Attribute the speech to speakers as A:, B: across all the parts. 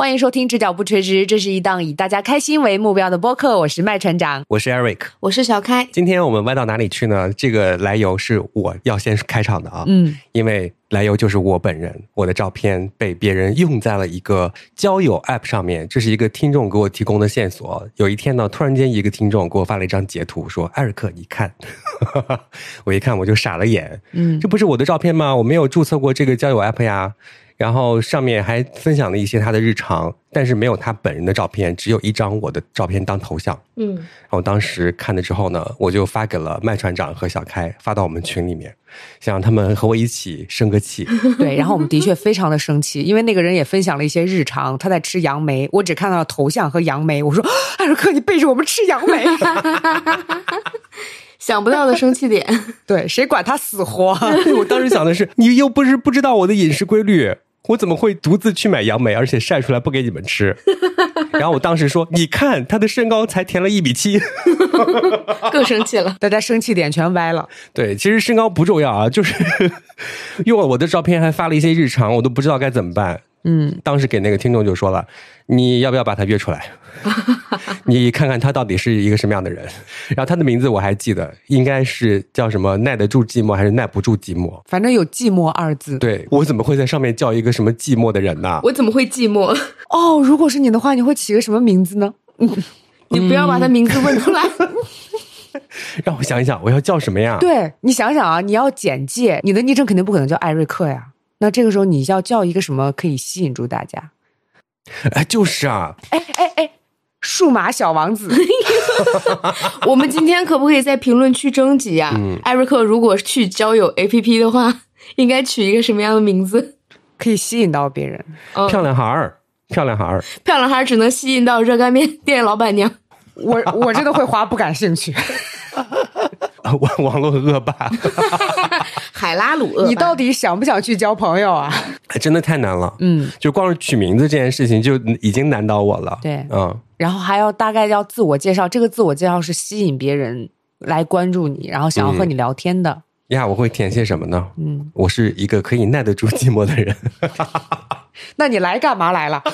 A: 欢迎收听《直角不垂直》，这是一档以大家开心为目标的播客。我是麦船长，
B: 我是 Eric，
C: 我是小开。
B: 今天我们歪到哪里去呢？这个来由是我要先开场的啊，
A: 嗯，
B: 因为来由就是我本人，我的照片被别人用在了一个交友 App 上面，这是一个听众给我提供的线索。有一天呢，突然间一个听众给我发了一张截图，说：“艾瑞克，你看。”我一看我就傻了眼，
A: 嗯
B: 这不是我的照片吗？我没有注册过这个交友 App 呀。然后上面还分享了一些他的日常，但是没有他本人的照片，只有一张我的照片当头像。
C: 嗯，
B: 然后当时看了之后呢，我就发给了麦船长和小开，发到我们群里面，想让他们和我一起生个气。
A: 对。然后我们的确非常的生气，因为那个人也分享了一些日常，他在吃杨梅，我只看到了头像和杨梅。我说：“艾瑞克，你背着我们吃杨梅。
C: 想不到的生气点，”
A: 对，谁管他死活？
B: 我当时想的是，你又不是不知道我的饮食规律，我怎么会独自去买杨梅，而且晒出来不给你们吃？然后我当时说，你看他的身高才填了一米七。
C: 更生气了。
A: 大家生气点全歪了。
B: 对，其实身高不重要啊，就是 用了我的照片还发了一些日常，我都不知道该怎么办。
A: 嗯，
B: 当时给那个听众就说了，你要不要把他约出来？你看看他到底是一个什么样的人。然后他的名字我还记得，应该是叫什么耐得住寂寞还是耐不住寂寞？
A: 反正有寂寞二字。
B: 对我怎么会在上面叫一个什么寂寞的人呢？
C: 我怎么会寂寞？
A: 哦，如果是你的话，你会起个什么名字呢？
C: 你不要把他名字问出来。
B: 让我想一想，我要叫什么呀？
A: 对你想想啊，你要简介，你的昵称肯定不可能叫艾瑞克呀。那这个时候你要叫一个什么可以吸引住大家？
B: 哎，就是啊，
A: 哎哎哎，数码小王子，
C: 我们今天可不可以在评论区征集呀、
B: 嗯
C: 艾瑞克如果去交友 APP 的话，应该取一个什么样的名字？
A: 可以吸引到别人。
C: 哦，
B: 漂亮孩儿，漂亮孩儿。
C: 漂亮孩儿只能吸引到热干面店老板娘。
A: 我我真的会滑，不感兴趣。
B: 网网络恶霸，
C: 海拉鲁
A: 你到底想不想去交朋友啊？
B: 哎真的太难了。
A: 嗯，
B: 就光是取名字这件事情就已经难倒我了。
A: 对
B: 嗯，
A: 然后还要大概要自我介绍，这个自我介绍是吸引别人来关注你，然后想要和你聊天的。
B: 呀，我会填些什么呢？
A: 嗯，
B: 我是一个可以耐得住寂寞的人。
A: 那你来干嘛来了？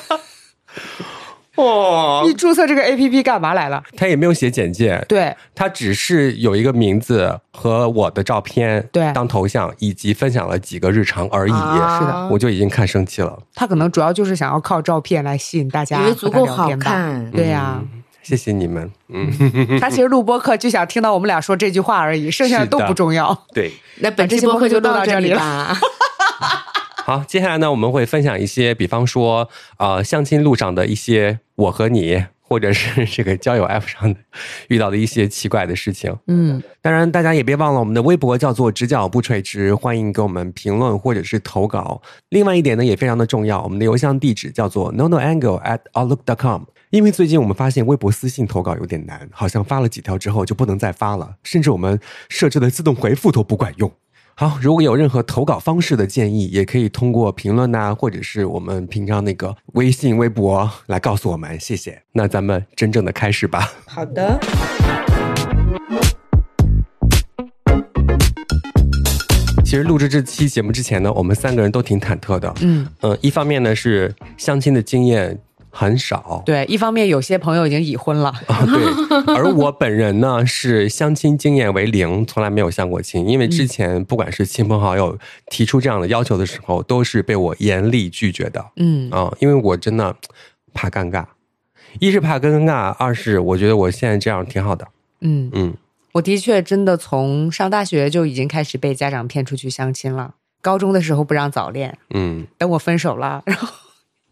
B: 哦
A: 你注册这个 A P P 干嘛来了？
B: 他也没有写简介，
A: 对，
B: 他只是有一个名字和我的照片
A: 对
B: 当头像，以及分享了几个日常而已。
C: 啊
A: 是的
B: 我就已经看生气了。
A: 他可能主要就是想要靠照片来吸引大家，
C: 因为足够好。看。
A: 对呀、
B: 谢谢你们。嗯，
A: 他其实录播课就想听到我们俩说这句话而已，剩下的都不重要。
B: 对。
C: 那本期播客就录到这里吧。
B: 好，接下来呢，我们会分享一些，比方说，呃，相亲路上的一些我和你，或者是这个交友 App 上的遇到的一些奇怪的事情。
A: 嗯，
B: 当然，大家也别忘了我们的微博叫做“直角不垂直”，欢迎给我们评论或者是投稿。另外一点呢，也非常的重要，我们的邮箱地址叫做 no no angle at outlook dot com。因为最近我们发现微博私信投稿有点难，好像发了几条之后就不能再发了，甚至我们设置的自动回复都不管用。好，如果有任何投稿方式的建议，也可以通过评论呐、或者是我们平常那个微信、微博来告诉我们，谢谢。那咱们真正的开始吧。
C: 好的，
B: 其实录制这期节目之前呢，我们三个人都挺忐忑的。
A: 嗯，
B: 呃，一方面呢是相亲的经验很少，
A: 对，一方面有些朋友已经已婚了，
B: 啊，对，而我本人呢是相亲经验为零，从来没有相过亲，因为之前不管是亲朋好友提出这样的要求的时候，都是被我严厉拒绝的
A: 嗯。
B: 啊，因为我真的怕尴尬，一是怕尴尬，二是我觉得我现在这样挺好的，
A: 嗯，
B: 嗯，
A: 我的确真的从上大学就已经开始被家长骗出去相亲了。高中的时候不让早恋，
B: 嗯，
A: 等我分手了，然后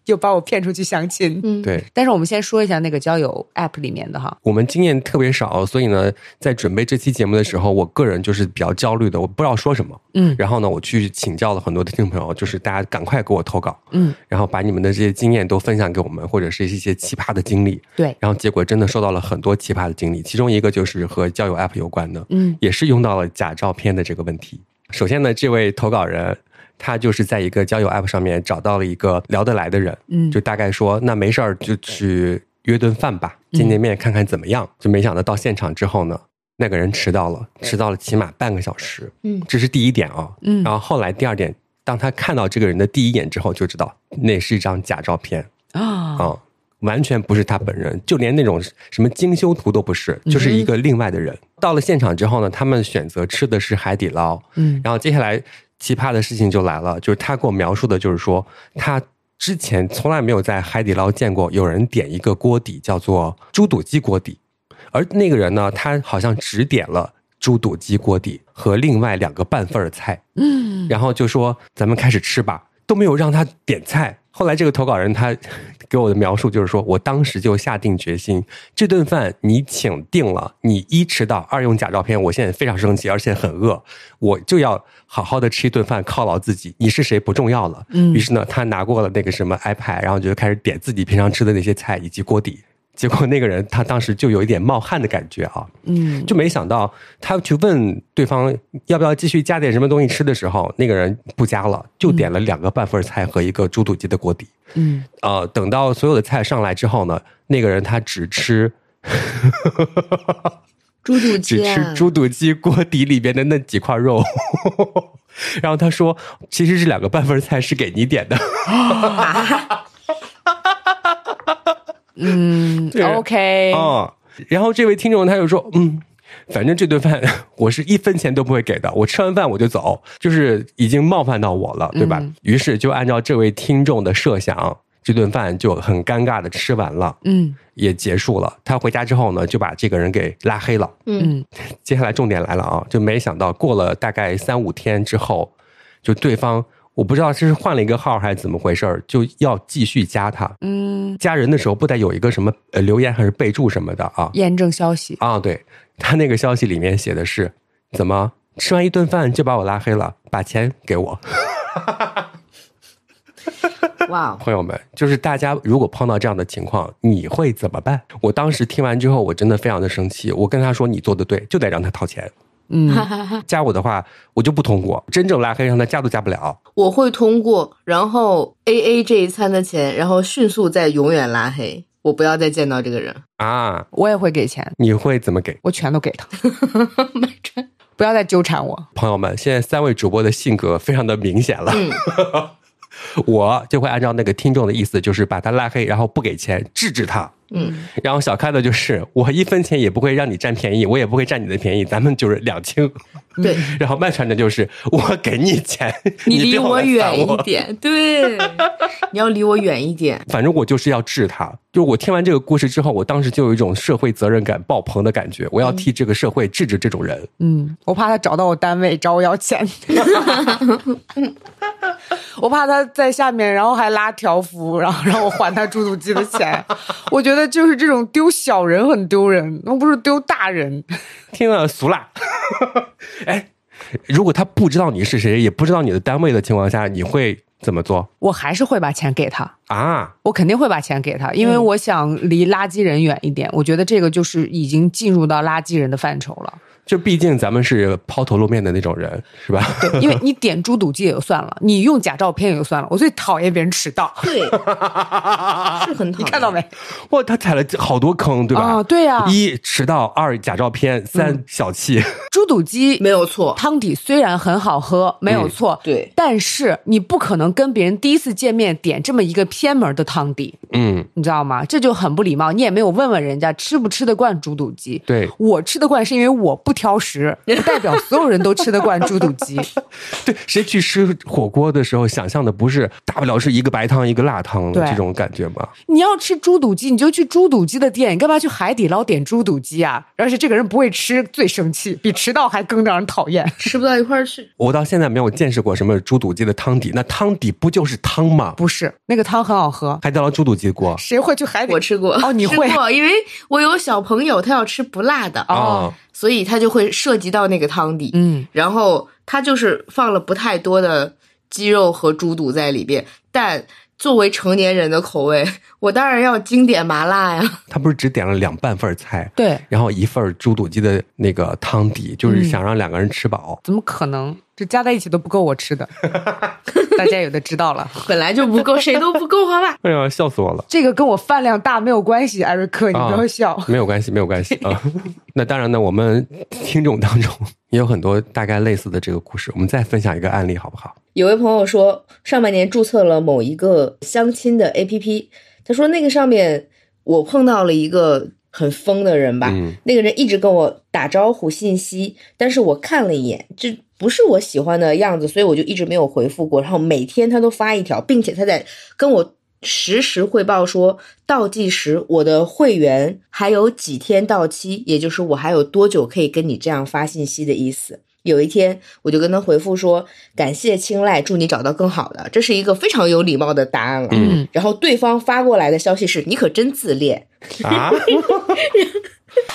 A: 又把我骗出去相亲。
C: 嗯，
B: 对。
A: 但是我们先说一下那个交友 App 里面的哈，
B: 我们经验特别少，所以呢，在准备这期节目的时候，我个人就是比较焦虑的，我不知道说什么。
A: 嗯
B: 然后呢，我去请教了很多的听众朋友，就是大家赶快给我投稿，
A: 嗯，
B: 然后把你们的这些经验都分享给我们，或者是一些奇葩的经历。
A: 对，
B: 然后结果真的收到了很多奇葩的经历，其中一个就是和交友 App 有关的，
A: 嗯
B: 也是用到了假照片的这个问题。首先呢，这位投稿人他就是在一个交友 App 上面找到了一个聊得来的人，
A: 嗯
B: 就大概说那没事儿就去约顿饭吧，见见面看看怎么样。就没想到到现场之后呢，那个人迟到了，迟到了起码半个小时。
C: 嗯
B: 这是第一点啊。
A: 嗯
B: 然后后来第二点，当他看到这个人的第一眼之后，就知道那是一张假照片。
A: 啊，
B: 啊、完全不是他本人，就连那种什么精修图都不是，就是一个另外的人。到了现场之后呢，他们选择吃的是海底捞，
A: 嗯
B: 然后接下来奇葩的事情就来了，就是他给我描述的，就是说他之前从来没有在海底捞见过有人点一个锅底叫做猪肚鸡锅底，而那个人呢，他好像只点了猪肚鸡锅底和另外两个半份儿菜，
A: 嗯，
B: 然后就说咱们开始吃吧，都没有让他点菜。后来这个投稿人他给我的描述就是说，我当时就下定决心，这顿饭你请定了，你一迟到，二用假照片，我现在非常生气，而且很饿，我就要好好的吃一顿饭犒劳自己。你是谁不重要了。
A: 嗯
B: 于是呢，他拿过了那个什么 iPad，然后就开始点自己平常吃的那些菜以及锅底。结果那个人他当时就有一点冒汗的感觉啊，
A: 嗯，
B: 就没想到他去问对方要不要继续加点什么东西吃的时候，那个人不加了，就点了两个半份菜和一个猪肚鸡的锅底。
A: 嗯，
B: 呃，等到所有的菜上来之后呢，那个人他只吃
C: 猪肚鸡啊
B: 吃，猪肚鸡锅底里边的那几块肉。然后他说，其实这两个半份菜是给你点的。
A: 嗯
B: 对
A: ，OK，
B: 哦，然后这位听众他就说，嗯，反正这顿饭我是一分钱都不会给的，我吃完饭我就走，就是已经冒犯到我了，对吧？
A: 嗯
B: 于是就按照这位听众的设想，这顿饭就很尴尬的吃完了，
A: 嗯
B: 也结束了。他回家之后呢，就把这个人给拉黑了。
C: 嗯，
A: 嗯
B: 接下来重点来了啊，就没想到过了大概三五天之后，就对方我不知道这是换了一个号还是怎么回事儿，就要继续加他。
A: 嗯，
B: 加人的时候不得有一个什么呃留言还是备注什么的啊？
A: 验证消息，
B: 啊，对他那个消息里面写的是怎么吃完一顿饭就把我拉黑了，把钱给我。
C: 哇哦，
B: 朋友们，就是大家如果碰到这样的情况，你会怎么办？我当时听完之后，我真的非常的生气。我跟他说：“你做的对，就得让他掏钱。
A: 嗯，
B: 加我的话，我就不通过。真正拉黑，让他加都加不了。
C: 我会通过，然后 A A 这一餐的钱，然后迅速再永远拉黑，我不要再见到这个人。
B: 啊，
A: 我也会给钱，
B: 你会怎么给？
A: 我全都给他，
C: 买穿，
A: 不要再纠缠我。
B: 朋友们，现在三位主播的性格非常的明显了。
C: 嗯，
B: 我就会按照那个听众的意思，就是把他拉黑，然后不给钱，制止他。
C: 嗯，
B: 然后小开的就是我一分钱也不会让你占便宜，我也不会占你的便宜，咱们就是两清。
C: 对
B: 然后麦传的就是我给你钱，
C: 你离我远一。点，对，你要离我远一点。
B: 反正我就是要治他。就是我听完这个故事之后，我当时就有一种社会责任感爆棚的感觉，我要替这个社会治治这种人。
A: 嗯，我怕他找到我单位找我要钱，我怕他在下面，然后还拉条幅，然后让我还他猪肚鸡的钱。我觉得就是这种丢小人很丢人，那不是丢大人。
B: 听了俗啦。哎，如果他不知道你是谁，也不知道你的单位的情况下，你会怎么做
A: 我还是会把钱给他，
B: 啊？
A: 我肯定会把钱给他，因为
C: 嗯
A: 我想离垃圾人远一点。我觉得这个就是已经进入到垃圾人的范畴了。
B: 就毕竟咱们是抛头露面的那种人，是吧？
A: 对，因为你点猪肚鸡也就算了，你用假照片也就算了，我最讨厌别人迟到。
C: 对，是很讨厌。
A: 你看到没？
B: 哇，他踩了好多坑，对吧？
A: 啊对呀
B: 一迟到，二假照片，三小气。
A: 猪肚鸡
C: 没有错，
A: 汤底虽然很好喝，没有错，
C: 对
A: 但是你不可能跟别人第一次见面点这么一个偏门的汤底，
B: 嗯，
A: 你知道吗？这就很不礼貌。你也没有问问人家吃不吃得惯猪肚鸡。
B: 对
A: 我吃得惯是因为我不挑食，不代表所有人都吃得惯猪肚鸡。
B: 对，谁去吃火锅的时候想象的不是大不了是一个白汤一个辣汤
A: 对
B: 这种感觉吗？
A: 你要吃猪肚鸡，你就去猪肚鸡的店，你干嘛去海底捞点猪肚鸡啊？而且这个人不会吃，最生气，比迟到还更让人讨厌。
C: 吃不到一块儿去。
B: 我到现在没有见识过什么猪肚鸡的汤底，那汤底不就是汤吗？
A: 不是，那个汤很好喝，
B: 海底捞猪肚鸡锅
A: 谁会去海底？
C: 我吃过
A: 哦，你会，
C: 因为我有小朋友，他要吃不辣的，
A: 哦
C: 所以他就会涉及到那个汤底。
A: 嗯，
C: 然后他就是放了不太多的鸡肉和猪肚在里边，但作为成年人的口味，我当然要经典麻辣呀。
B: 他不是只点了两半份菜，
A: 对，
B: 然后一份猪肚鸡的那个汤底，就是想让两个人吃饱。
A: 怎么可能？这加在一起都不够我吃的，大家有的知道了。
C: 本来就不够，谁都不够，好吧？
B: 哎呀，笑死我了！
A: 这个跟我饭量大没有关系，艾瑞克，你不要笑。
B: 没有关系，没有关系啊。那当然呢，我们听众当中也有很多大概类似的这个故事，我们再分享一个案例好不好？
C: 有位朋友说，上半年注册了某一个相亲的 APP，他说那个上面我碰到了一个很疯的人吧，
B: 嗯
C: 那个人一直跟我打招呼信息，但是我看了一眼，这不是我喜欢的样子，所以我就一直没有回复过。然后每天他都发一条，并且他在跟我实时汇报说倒计时，我的会员还有几天到期，也就是我还有多久可以跟你这样发信息的意思。有一天，我就跟他回复说：“感谢青睐，祝你找到更好的。”这是一个非常有礼貌的答案了。
B: 嗯
C: 然后对方发过来的消息是：“你可真自恋。”
B: 啊，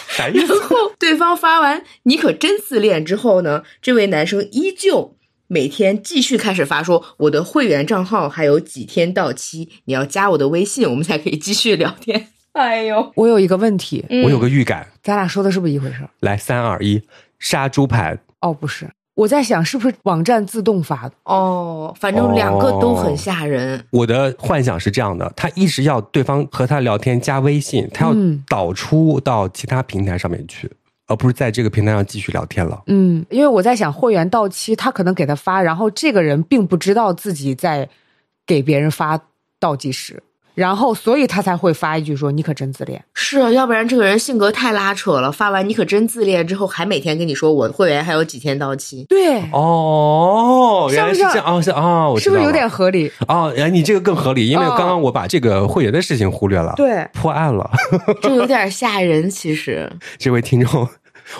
B: 啥意思？
C: 然后对方发完“你可真自恋”之后呢，这位男生依旧每天继续开始发说：“我的会员账号还有几天到期，你要加我的微信，我们才可以继续聊天。”哎呦，
A: 我有一个问题，
B: 我有个预感，
A: 咱俩说的是不是一回事？
B: 来三二一，杀猪盘。
A: 哦，不是，我在想是不是网站自动发的？
C: 哦，反正两个都很吓人。
B: 我的幻想是这样的，他一直要对方和他聊天加微信，他要
A: 嗯
B: 导出到其他平台上面去，而不是在这个平台上继续聊天了。
A: 嗯，因为我在想会员到期，他可能给他发，然后这个人并不知道自己在给别人发倒计时，然后所以他才会发一句说：“你可真自恋。
C: 是啊，要不然这个人性格太拉扯了。发完“你可真自恋”之后，还每天跟你说我会员还有几天到期”。
A: 对，
B: 哦，原来是
A: 像不像
B: 这样哦，是哦，
A: 是不是有点合理？
B: 哦？哎，你这个更合理，因为
A: 哦
B: 刚刚我把这个会员的事情忽略了，
A: 对，
B: 破案了。
C: 这有点吓人，其实。
B: 这位听众，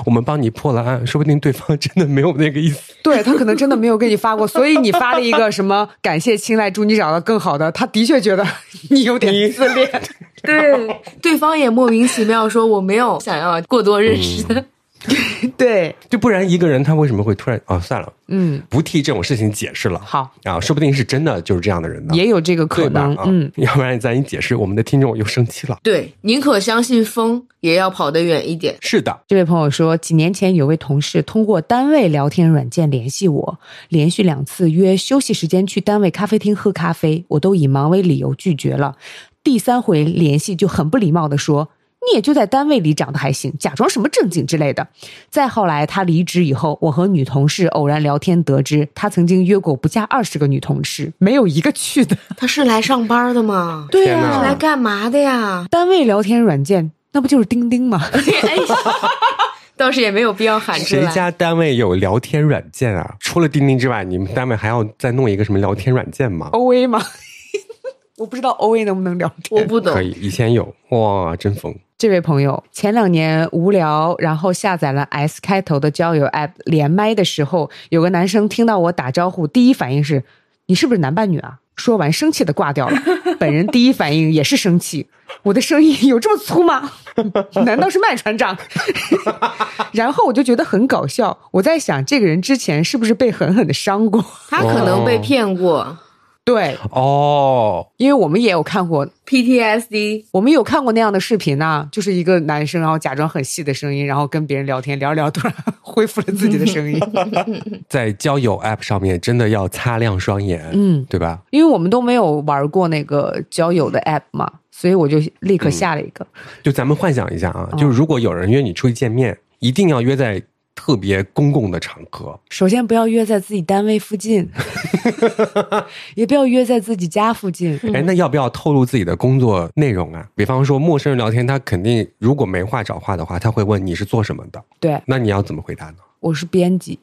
B: 我们帮你破了案，说不定对方真的没有那个意思。
A: 对他可能真的没有给你发过，所以你发了一个什么感谢青睐，祝你找到更好的，他的确觉得你有点
B: 你
A: 自恋。
C: 对，对方也莫名其妙说我没有想要过多认识的。
A: 对，
B: 就不然一个人他为什么会突然哦，算了，
A: 嗯，
B: 不替这种事情解释了。
A: 好，
B: 啊，说不定是真的就是这样的人呢，
A: 也有这个可？能。
B: 啊，
A: 嗯，
B: 要不然咱一解释，我们的听众又生气了。
C: 对，宁可相信风，也要跑得远一点。
B: 是的，
A: 这位朋友说，几年前有位同事通过单位聊天软件联系我，连续两次约休息时间去单位咖啡厅喝咖啡，我都以忙为理由拒绝了。第三回联系就很不礼貌的说。你也就在单位里长得还行，假装什么正经之类的。再后来他离职以后，我和女同事偶然聊天得知，他曾经约过不下二十个女同事，没有一个去的。
C: 他是来上班的吗？
A: 对
B: 天哪
C: 是来干嘛的呀？
A: 单位聊天软件那不就是钉钉吗？
C: 哎呀，倒是也没有必要喊出来。
B: 谁家单位有聊天软件啊？除了钉钉之外，你们单位还要再弄一个什么聊天软件吗
A: ？O A 吗？我不知道 O A 能不能聊天。
C: 我不懂
B: 可，以，以前有哇，真疯。
A: 这位朋友前两年无聊，然后下载了 S 开头的交友 App，连麦的时候，有个男生听到我打招呼，第一反应是：“你是不是男扮女啊？”说完生气的挂掉了。本人第一反应也是生气，我的声音有这么粗吗？难道是麦船长？然后我就觉得很搞笑，我在想这个人之前是不是被狠狠的伤过？
C: 他可能被骗过。
A: 对，
B: 哦，
A: 因为我们也有看过
C: PTSD，
A: 我们有看过那样的视频呐、就是一个男生，然后假装很细的声音，然后跟别人聊天，聊着聊着突然恢复了自己的声音。
B: 在交友 App 上面真的要擦亮双眼，
A: 嗯，
B: 对吧？
A: 因为我们都没有玩过那个交友的 app 嘛，所以我就立刻下了一个。
B: 就咱们幻想一下啊，
A: 哦
B: 就是如果有人约你出去见面，一定要约在特别公共的场合。
A: 首先不要约在自己单位附近，也不要约在自己家附近。
B: 哎，那要不要透露自己的工作内容啊？比方说陌生人聊天，他肯定如果没话找话的话，他会问你是做什么的，
A: 对，
B: 那你要怎么回答呢？
A: 我是编辑，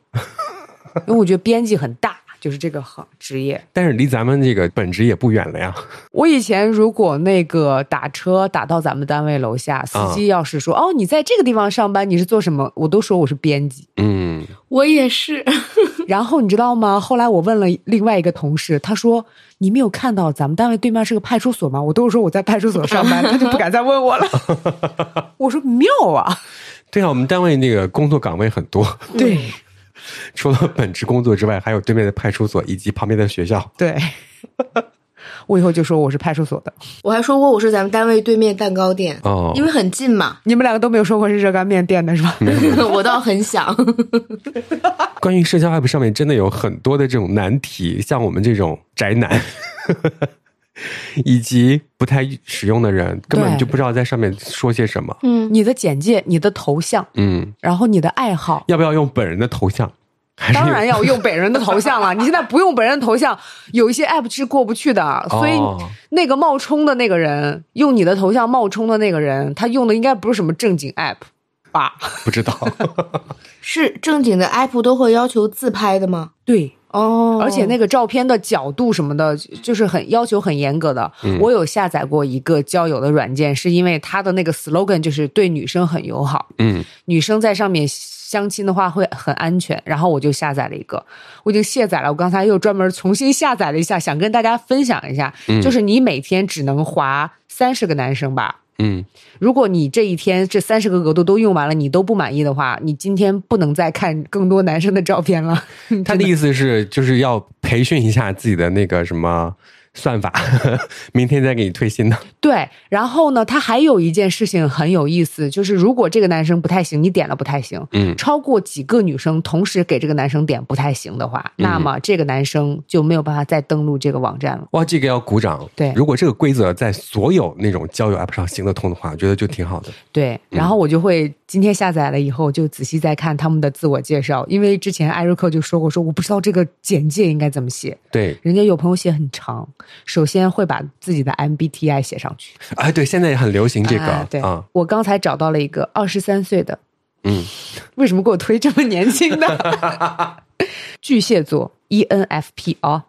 A: 因为我觉得编辑很大，就是这个行职业。
B: 但是离咱们这个本职也不远了呀。
A: 我以前如果那个打车打到咱们单位楼下，司机要是说、哦你在这个地方上班，你是做什么？我都说我是编辑。
B: 嗯，
C: 我也是。
A: 然后你知道吗？后来我问了另外一个同事，他说：“你没有看到咱们单位对面是个派出所吗？”我都说我在派出所上班，他就不敢再问我了。我说妙啊，
B: 对啊，我们单位那个工作岗位很多，
A: 对
B: 除了本职工作之外，还有对面的派出所以及旁边的学校。
A: 对，我以后就说我是派出所的。
C: 我还说过我是咱们单位对面蛋糕店，
B: 哦
C: 因为很近嘛。
A: 你们两个都没有说过是热干面店的是吧？
C: 我倒很想。
B: 关于社交 app 上面真的有很多的这种难题，像我们这种宅男，以及不太使用的人，根本就不知道在上面说些什么。
C: 嗯，
A: 你的简介、你的头像，
B: 嗯，
A: 然后你的爱好，
B: 要不要用本人的头像？
A: 当然要用本人的头像了。你现在不用本人头像，有一些 app 是过不去的。所以
B: 哦
A: 那个冒充的那个人，用你的头像冒充的那个人，他用的应该不是什么正经 app 吧？
B: 不知道。
C: 是正经的 app 都会要求自拍的吗？
A: 对，
C: 哦
A: 而且那个照片的角度什么的，就是很要求很严格的。我有下载过一个交友的软件，是因为它的那个 slogan 就是对女生很友好，
B: 嗯，
A: 女生在上面相亲的话会很安全。然后我就下载了一个，我已经卸载了。我刚才又专门重新下载了一下，想跟大家分享一下，就是你每天只能划三十个男生吧。
B: 嗯，
A: 如果你这一天这三十个额度都用完了，你都不满意的话，你今天不能再看更多男生的照片了。
B: 他的意思是就是要培训一下自己的那个什么算法，明天再给你推新的。
A: 对，然后呢，他还有一件事情很有意思，就是如果这个男生不太行，你点了不太行，
B: 嗯
A: 超过几个女生同时给这个男生点不太行的话，那么这个男生就没有办法再登录这个网站了。
B: 哇，这个要鼓掌。
A: 对
B: 如果这个规则在所有那种交友 app 上行得通的话，我觉得就挺好的。
A: 对，然后我就会今天下载了以后，就仔细再看他们的自我介绍，因为之前艾瑞克就说过，说我不知道这个简介应该怎么写，
B: 对，
A: 人家有朋友写很长，首先会把自己的 MBTI 写上去。
B: 哎，对，现在也很流行这个。
A: 哎对，
B: 啊，
A: 我刚才找到了一个二十三岁的，
B: 嗯，
A: 为什么给我推这么年轻的？巨蟹座 E ENFP 啊，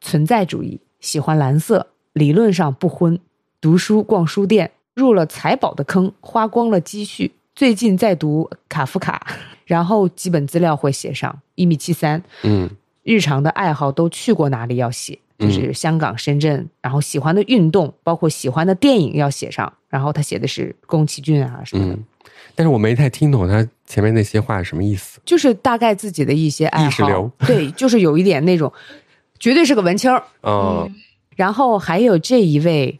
A: 存在主义，喜欢蓝色，理论上不婚，读书逛书店，入了财宝的坑，花光了积蓄。最近在读卡夫卡，然后基本资料会写上一米七三，
B: 嗯。
A: 日常的爱好都去过哪里要写，就是香港、深圳，然后喜欢的运动，包括喜欢的电影要写上。然后他写的是宫崎骏啊什么的，
B: 嗯，但是我没太听懂他前面那些话是什么意思。
A: 就是大概自己的一些爱好
B: 流，
A: 对，就是有一点那种，绝对是个文青儿。
B: 哦、
A: 然后还有这一位，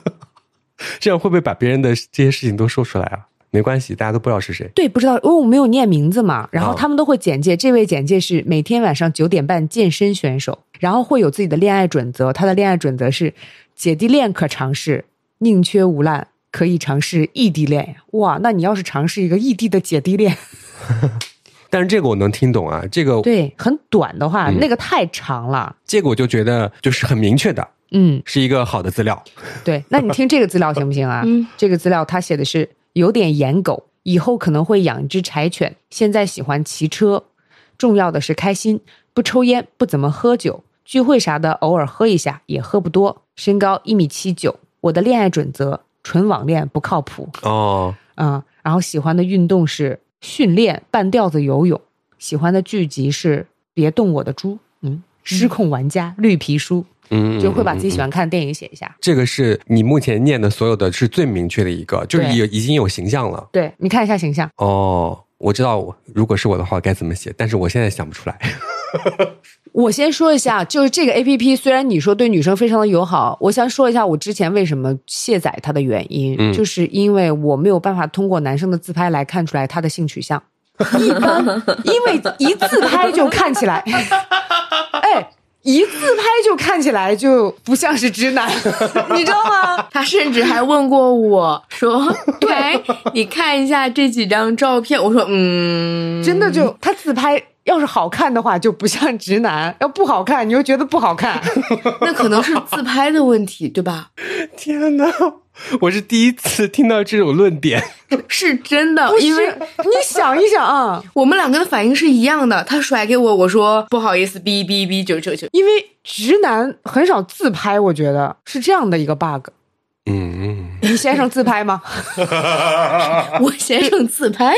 B: 这样会不会把别人的这些事情都说出来啊？没关系，大家都不知道是谁。
A: 对，不知道，因为我没有念名字嘛。然后
B: 哦
A: 他们都会简介，这位简介是每天晚上九点半健身选手，然后会有自己的恋爱准则。他的恋爱准则是：姐弟恋可尝试，宁缺毋滥，可以尝试异地恋。哇，那你要是尝试一个异地的姐弟恋，
B: 但是这个我能听懂啊，这个
A: 对，很短的话，
B: 嗯
A: 那个太长了。
B: 这个我就觉得就是很明确的，
A: 嗯，
B: 是一个好的资料。
A: 对，那你听这个资料行不行啊？
C: 嗯，
A: 这个资料他写的是有点颜狗，以后可能会养一只柴犬，现在喜欢骑车，重要的是开心，不抽烟，不怎么喝酒，聚会啥的偶尔喝一下，也喝不多，身高一米七九，我的恋爱准则纯网恋不靠谱，
B: 哦，
A: 嗯，然后喜欢的运动是训练半吊子游泳，喜欢的剧集是别动我的猪，嗯，失控玩家绿皮书，
B: 嗯，
A: 就会把自己
B: 嗯
A: 喜欢看的电影写一下。
B: 这个是你目前念的所有的是最明确的一个，就是
A: 对
B: 有已经有形象了。
A: 对你看一下形象。
B: 哦，我知道我如果是我的话该怎么写，但是我现在想不出来。
A: 我先说一下，就是这个 A P P，虽然你说对女生非常的友好，我想说一下我之前为什么卸载它的原因，
B: 嗯
A: 就是因为我没有办法通过男生的自拍来看出来他的性取向，一般因为一自拍就看起来，哎，一自拍就看起来就不像是直男，你知道吗？
C: 他甚至还问过我说：“对，你看一下这几张照片。”我说：“嗯，
A: 真的就他自拍。要是好看的话，就不像直男；要不好看，你又觉得不好看。
C: 那可能是自拍的问题，对吧？
B: 天哪，我是第一次听到这种论点。
C: 是真的，因为
A: 你想一想啊，
C: 我们两个的反应是一样的。他甩给我，我说不好意思，哔哔哔，九九九。
A: 因为直男很少自拍，我觉得是这样的一个 bug。
B: 嗯，
A: 你先生自拍吗？
C: 我先生自拍，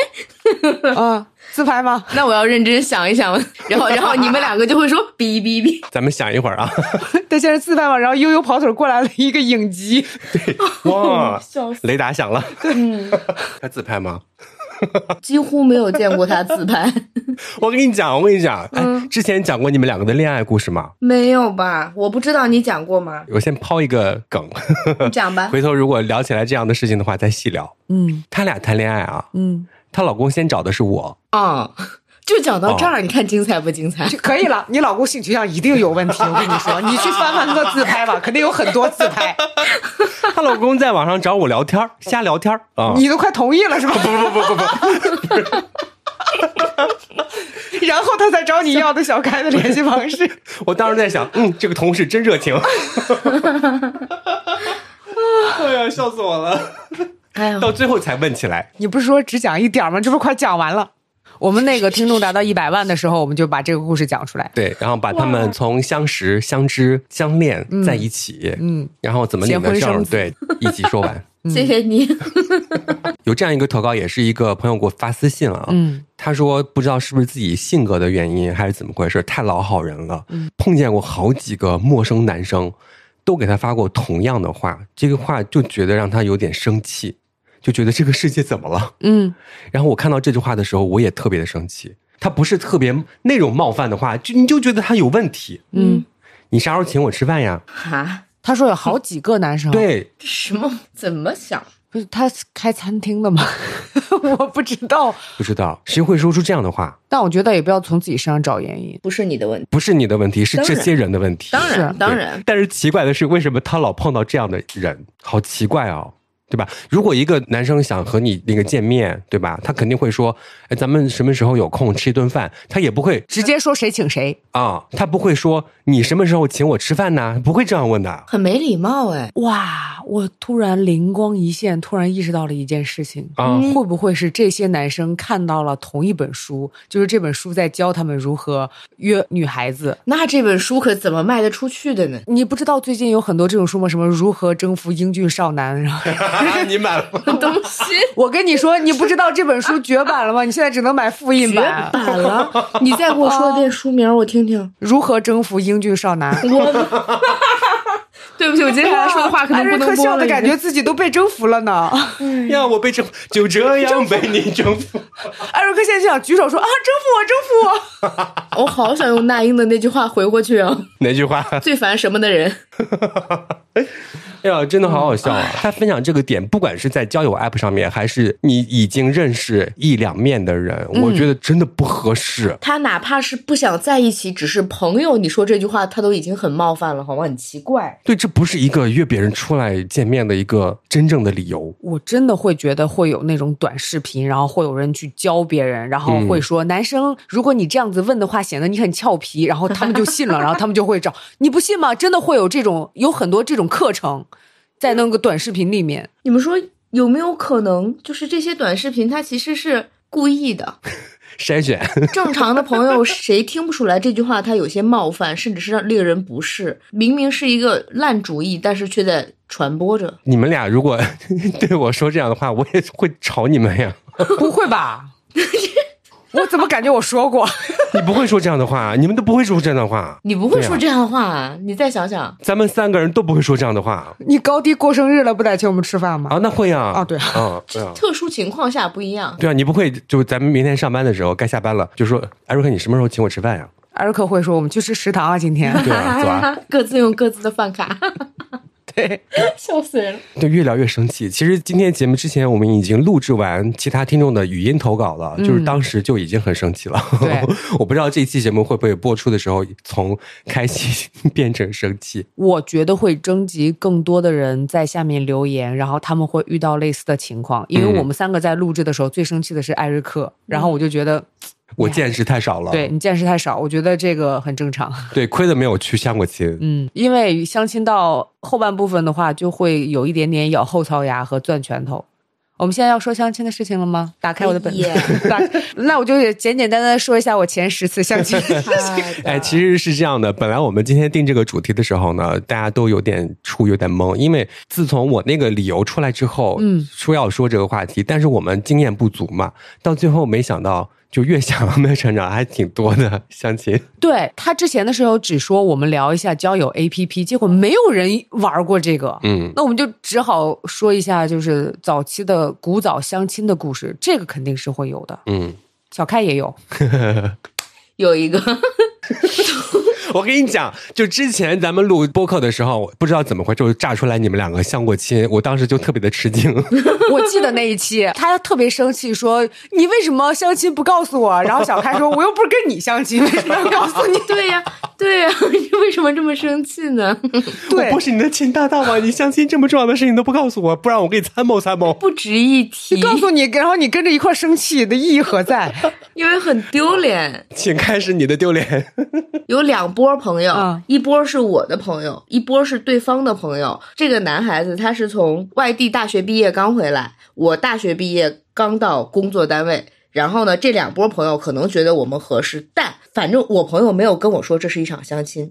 A: 嗯，自拍吗？
C: 那我要认真想一想。然后，然后你们两个就会说 哔哔哔。
B: 咱们想一会儿啊。
A: 他先生自拍吗？然后悠悠跑腿过来了一个影集，对
B: 哇，
C: 笑死！
B: 雷达响了。
C: 嗯，
B: 他自拍吗？
C: 几乎没有见过他自拍，
B: 我跟你讲，我跟你讲，哎，
C: 嗯
B: 之前讲过你们两个的恋爱故事吗？
C: 没有吧？我不知道你讲过吗？
B: 我先抛一个梗，
C: 你讲吧。
B: 回头如果聊起来这样的事情的话，再细聊。
A: 嗯
B: 他俩谈恋爱啊，
A: 嗯，
B: 她老公先找的是我，
C: 啊、就讲到这儿，你看精彩不精彩？
A: 就 可以了。你老公性取向一定有问题，我跟你说，你去翻翻他的自拍吧，肯定有很多自拍。
B: 她老公在网上找我聊天儿，瞎聊天儿啊。
A: 你都快同意了是吧？
B: 不不不不不，
A: 然后他才找你要的小开的联系方式。
B: 我当时在想，嗯，这个同事真热情。哎呀，笑死我了！
C: 哎呀，
B: 到最后才问起来，
A: 你不是说只讲一点吗？这不快讲完了？我们那个听众达到一百万的时候，我们就把这个故事讲出来。
B: 对，然后把他们从相识、相知、相恋在一起，
A: 嗯，
B: 然后怎么领的证，对，一起说完。
C: 谢谢你。
B: 有这样一个投稿，也是一个朋友给我发私信了，
A: 嗯，
B: 他说不知道是不是自己性格的原因，还是怎么回事，太老好人了，嗯。碰见过好几个陌生男生，都给他发过同样的话，这个话就觉得让他有点生气，就觉得这个世界怎么了？
A: 嗯，
B: 然后我看到这句话的时候，我也特别的生气。他不是特别那种冒犯的话，就你就觉得他有问题。
A: 嗯，
B: 你啥时候请我吃饭呀？
C: 哈，
A: 他说有好几个男生，，
B: 对，
C: 什么？怎么想？
A: 不是他开餐厅的吗？我不知道，
B: 不知道谁会说出这样的话，
A: 但我觉得也不要从自己身上找原因。
C: 不是你的问题。
B: 不是你的问题，是这些人的问题。
C: 当然，当然，
B: 但是奇怪的是，为什么他老碰到这样的人？好奇怪哦，对吧？如果一个男生想和你那个见面，对吧？他肯定会说，哎，咱们什么时候有空吃一顿饭？他也不会
A: 直接说谁请谁，
B: 啊，他不会说你什么时候请我吃饭呢？不会这样问的。
C: 很没礼貌哎。
A: 哇！我突然灵光一现，突然意识到了一件事情
B: 啊
A: 会不会是这些男生看到了同一本书，就是这本书在教他们如何约女孩子？
C: 那这本书可怎么卖得出去的呢？
A: 你不知道最近有很多这种书吗？什么如何征服英俊少男？然后
B: 你买了吗？
C: 东西
A: 我跟你说，你不知道这本书绝版了吗？你现在只能买复印版
C: 绝
A: 版。
C: 了，你再给我说遍书名，我听听。
A: 如何征服英俊少男？
C: 我，对不起，我接下来说的话可能不
A: 艾瑞
C: 能播了。
A: 克笑的感觉自己都被征服了呢。
B: 呀，我被征，就这样被你征服。
A: 艾瑞克现在就想举手说啊，征服我，征服我。
C: 我好想用那英的那句话回过去啊！
B: 哪句话？
C: 最烦什么的人？
B: 哎呀，真的好好笑啊！他分享这个点，不管是在交友 App 上面，还是你已经认识一两面的人，我觉得真的不合适。
C: 他哪怕是不想在一起，只是朋友，你说这句话，他都已经很冒犯了，好吗？很奇怪。
B: 对，这不是一个约别人出来见面的一个真正的理由。
A: 我真的会觉得会有那种短视频，然后会有人去教别人，然后会说、男生，如果你这样子问的话，显得你很俏皮，然后他们就信了，然后他们就会找。你不信吗？真的会有这种，有很多这种课程，在那个短视频里面。
C: 你们说有没有可能，就是这些短视频它其实是故意的？
B: 筛选，
C: 正常的朋友谁听不出来这句话他有些冒犯，甚至是让令人不适？明明是一个烂主意，但是却在传播着。
B: 你们俩如果 对我说这样的话，我也会吵你们呀。
A: 不会吧？我怎么感觉我说过？
B: 你不会说这样的话，你们都不会说这样的话。
C: 你不会说这样的话、啊，你再想想。
B: 咱们三个人都不会说这样的话
A: 你高低过生日了，不得请我们吃饭吗？
B: 啊？那会啊？
A: 啊对啊
B: 啊，对啊。
C: 特殊情况下不一样。
B: 对啊，你不会就咱们明天上班的时候该下班了，就说艾瑞克，你什么时候请我吃饭呀？
A: 艾瑞克会说我们去吃食堂啊，今天。
B: 对啊，走啊。
C: 各自用各自的饭卡，
A: 对，
C: 笑死人了。
B: 对，越聊越生气。其实今天节目之前，我们已经录制完其他听众的语音投稿了，就是当时就已经很生气了。
A: 对
B: 我不知道这期节目会不会播出的时候从开心 变成生气。
A: 我觉得会征集更多的人在下面留言，然后他们会遇到类似的情况。因为
B: 嗯
A: 我们三个在录制的时候最生气的是艾瑞克，然后我就觉得，
B: 我见识太少了，
A: 对你见识太少，我觉得这个很正常。
B: 对，亏的没有去相过亲。
A: 嗯，因为相亲到后半部分的话，就会有一点点咬后槽牙和攥拳头。我们现在要说相亲的事情了吗？打开我的本子，打那我就简简单单说一下我前十次相亲。
B: 哎，其实是这样的，本来我们今天定这个主题的时候呢，大家都有点出有点懵，因为自从我那个理由出来之后，
A: 嗯，
B: 说要说这个话题，但是我们经验不足嘛，到最后没想到就越想没有成长，还挺多的相亲。
A: 对他之前的时候只说我们聊一下交友 APP，结果没有人玩过这个。
B: 嗯，
A: 那我们就只好说一下，就是早期的古早相亲的故事，这个肯定是会有的。
B: 嗯，
A: 小开也有，
C: 有一个
B: 我跟你讲，就之前咱们录播客的时候，不知道怎么回事，就炸出来你们两个相过亲，我当时就特别的吃惊。
A: 我记得那一期，他特别生气，说你为什么相亲不告诉我？然后小开说，我又不是跟你相亲，为什么要告诉你？
C: 对呀，对呀，你为什么这么生气呢？
A: 对
B: 我不是你的亲大大吗？你相亲这么重要的事情都不告诉我，不然我给你参谋参谋。
C: 不值一提，
A: 告诉你，然后你跟着一块生气的意义何在？
C: 因为很丢脸。
B: 请开始你的丢脸。
C: 有两波朋友，
A: 嗯
C: 一波是我的朋友，一波是对方的朋友。这个男孩子他是从外地大学毕业刚回来，我大学毕业刚到工作单位。然后呢，这两波朋友可能觉得我们合适，但反正我朋友没有跟我说这是一场相亲，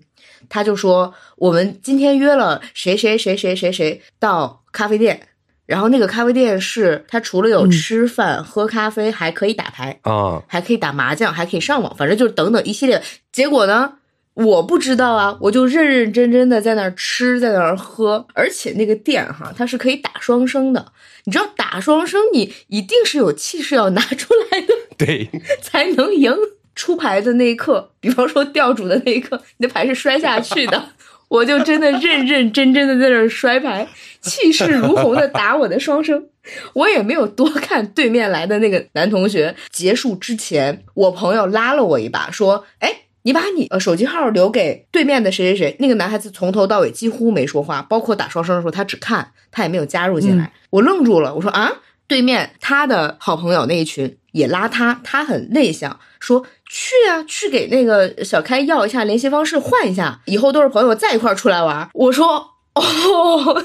C: 他就说我们今天约了谁谁谁谁谁谁到咖啡店，然后那个咖啡店是它除了有
A: 嗯
C: 吃饭、喝咖啡，还可以打牌。
B: 啊、
C: 还可以打麻将，还可以上网，反正就是等等一系列。结果呢，我不知道啊，我就认认真真的在那儿吃，在那儿喝，而且那个店哈，它是可以打双生的。你知道打双生，你一定是有气势要拿出来的，
B: 对，
C: 才能赢。出牌的那一刻，比方说掉主的那一刻，你的牌是摔下去的，我就真的认认真真的在那儿摔牌，气势如虹的打我的双生。我也没有多看对面来的那个男同学。结束之前，我朋友拉了我一把，说：“哎，你把你呃手机号留给对面的谁谁谁。”那个男孩子从头到尾几乎没说话，包括打双生的时候，他只看，他也没有加入进来。我愣住了，我说：“啊，对面他的好朋友那一群也拉他，他很内向，说去啊，去给那个小开要一下联系方式，换一下，以后都是朋友，再一块儿出来玩。”我说。哦，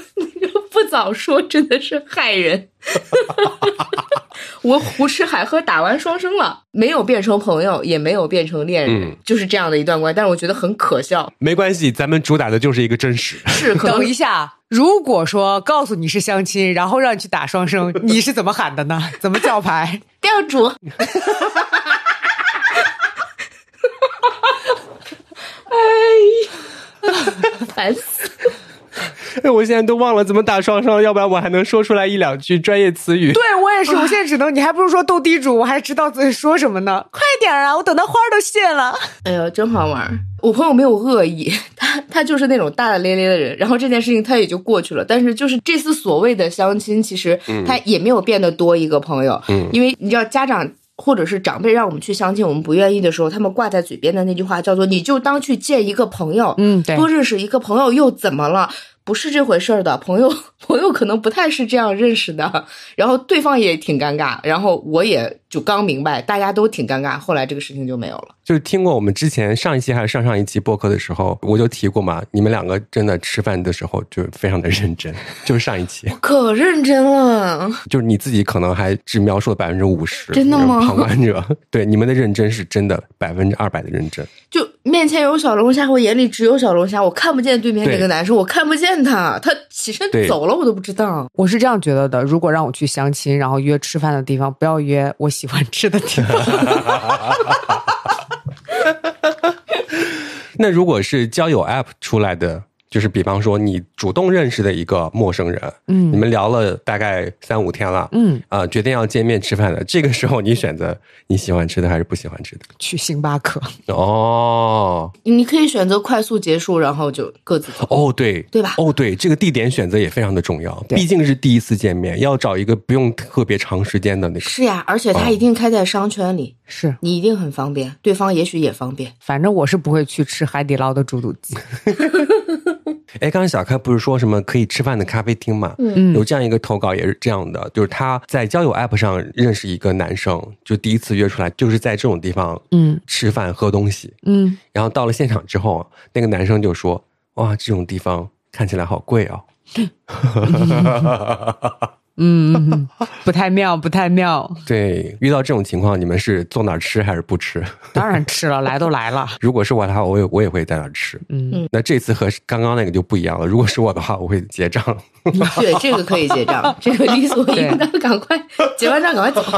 C: 不早说真的是害人。我胡吃海喝打完双生了，没有变成朋友，也没有变成恋人，
B: 嗯
C: 就是这样的一段关系。但是我觉得很可笑，
B: 没关系，咱们主打的就是一个真实。
C: 是可
A: 等一下，如果说告诉你是相亲，然后让你去打双生，你是怎么喊的呢？怎么叫牌？
C: 店主。哎呀，烦死！
B: 哎，我现在都忘了怎么打双双，要不然我还能说出来一两句专业词语。
A: 对我也是，我现在只能，你还不如说斗地主，我还知道自己说什么呢。快点啊，我等到花儿都谢了。
C: 哎呦，真好玩儿！我朋友没有恶意，他他就是那种大大咧咧的人，然后这件事情他也就过去了。但是就是这次所谓的相亲，其实他也没有变得多一个朋友，
B: 嗯
C: 因为你知道家长。或者是长辈让我们去相亲，我们不愿意的时候，他们挂在嘴边的那句话叫做“你就当去见一个朋友”，
A: 嗯对
C: 多认识一个朋友又怎么了？不是这回事儿的，朋友 朋友可能不太是这样认识的。然后对方也挺尴尬，然后我也就刚明白，大家都挺尴尬。后来这个事情就没有了。
B: 就是听过我们之前上一期还是上上一期播客的时候，我就提过嘛，你们两个真的吃饭的时候就非常的认真，就是上一期，
C: 可认真了，
B: 就是你自己可能还只描述了百分之五十，
C: 真的吗
B: 旁观者对你们的认真是真的百分之二百的认真，
C: 就面前有小龙虾，我眼里只有小龙虾，我看不见对面那个男生，我看不见他，他起身走了，我都不知道。
A: 我是这样觉得的，如果让我去相亲，然后约吃饭的地方，不要约我喜欢吃的地方。
B: 那如果是交友 App 出来的，就是比方说你主动认识的一个陌生人，
A: 嗯。
B: 你们聊了大概三五天了，
A: 嗯，
B: 啊、决定要见面吃饭的，这个时候你选择你喜欢吃的还是不喜欢吃的？
A: 去星巴克，
B: 哦。
C: 你可以选择快速结束，然后就各自走。
B: 哦，对。
C: 对吧？
B: 哦，对，这个地点选择也非常的重要，毕竟是第一次见面，要找一个不用特别长时间的那个。
C: 是呀，而且它一定开在商圈里，
A: 是，
C: 你一定很方便，对方也许也方便。
A: 反正我是不会去吃海底捞的猪肚鸡。
B: 哎，刚才小开不是说什么可以吃饭的咖啡厅嘛？
A: 嗯
B: 有这样一个投稿也是这样的，就是他在交友 App 上认识一个男生，就第一次约出来，就是在这种地方
A: 嗯
B: 吃饭喝东西，
A: 嗯，
B: 然后到了现场之后，那个男生就说：“哇，这种地方看起来好贵哦。
A: 嗯，嗯不太妙，不太妙。
B: 对，遇到这种情况，你们是坐哪儿吃还是不吃？
A: 当然吃了，来都来了。
B: 如果是我的话，我也我也会在那儿吃。
A: 嗯，
B: 那这次和刚刚那个就不一样了。如果是我的话，我会结账。
C: 对，这个可以结账，这个理所应当，赶快结完账赶快走。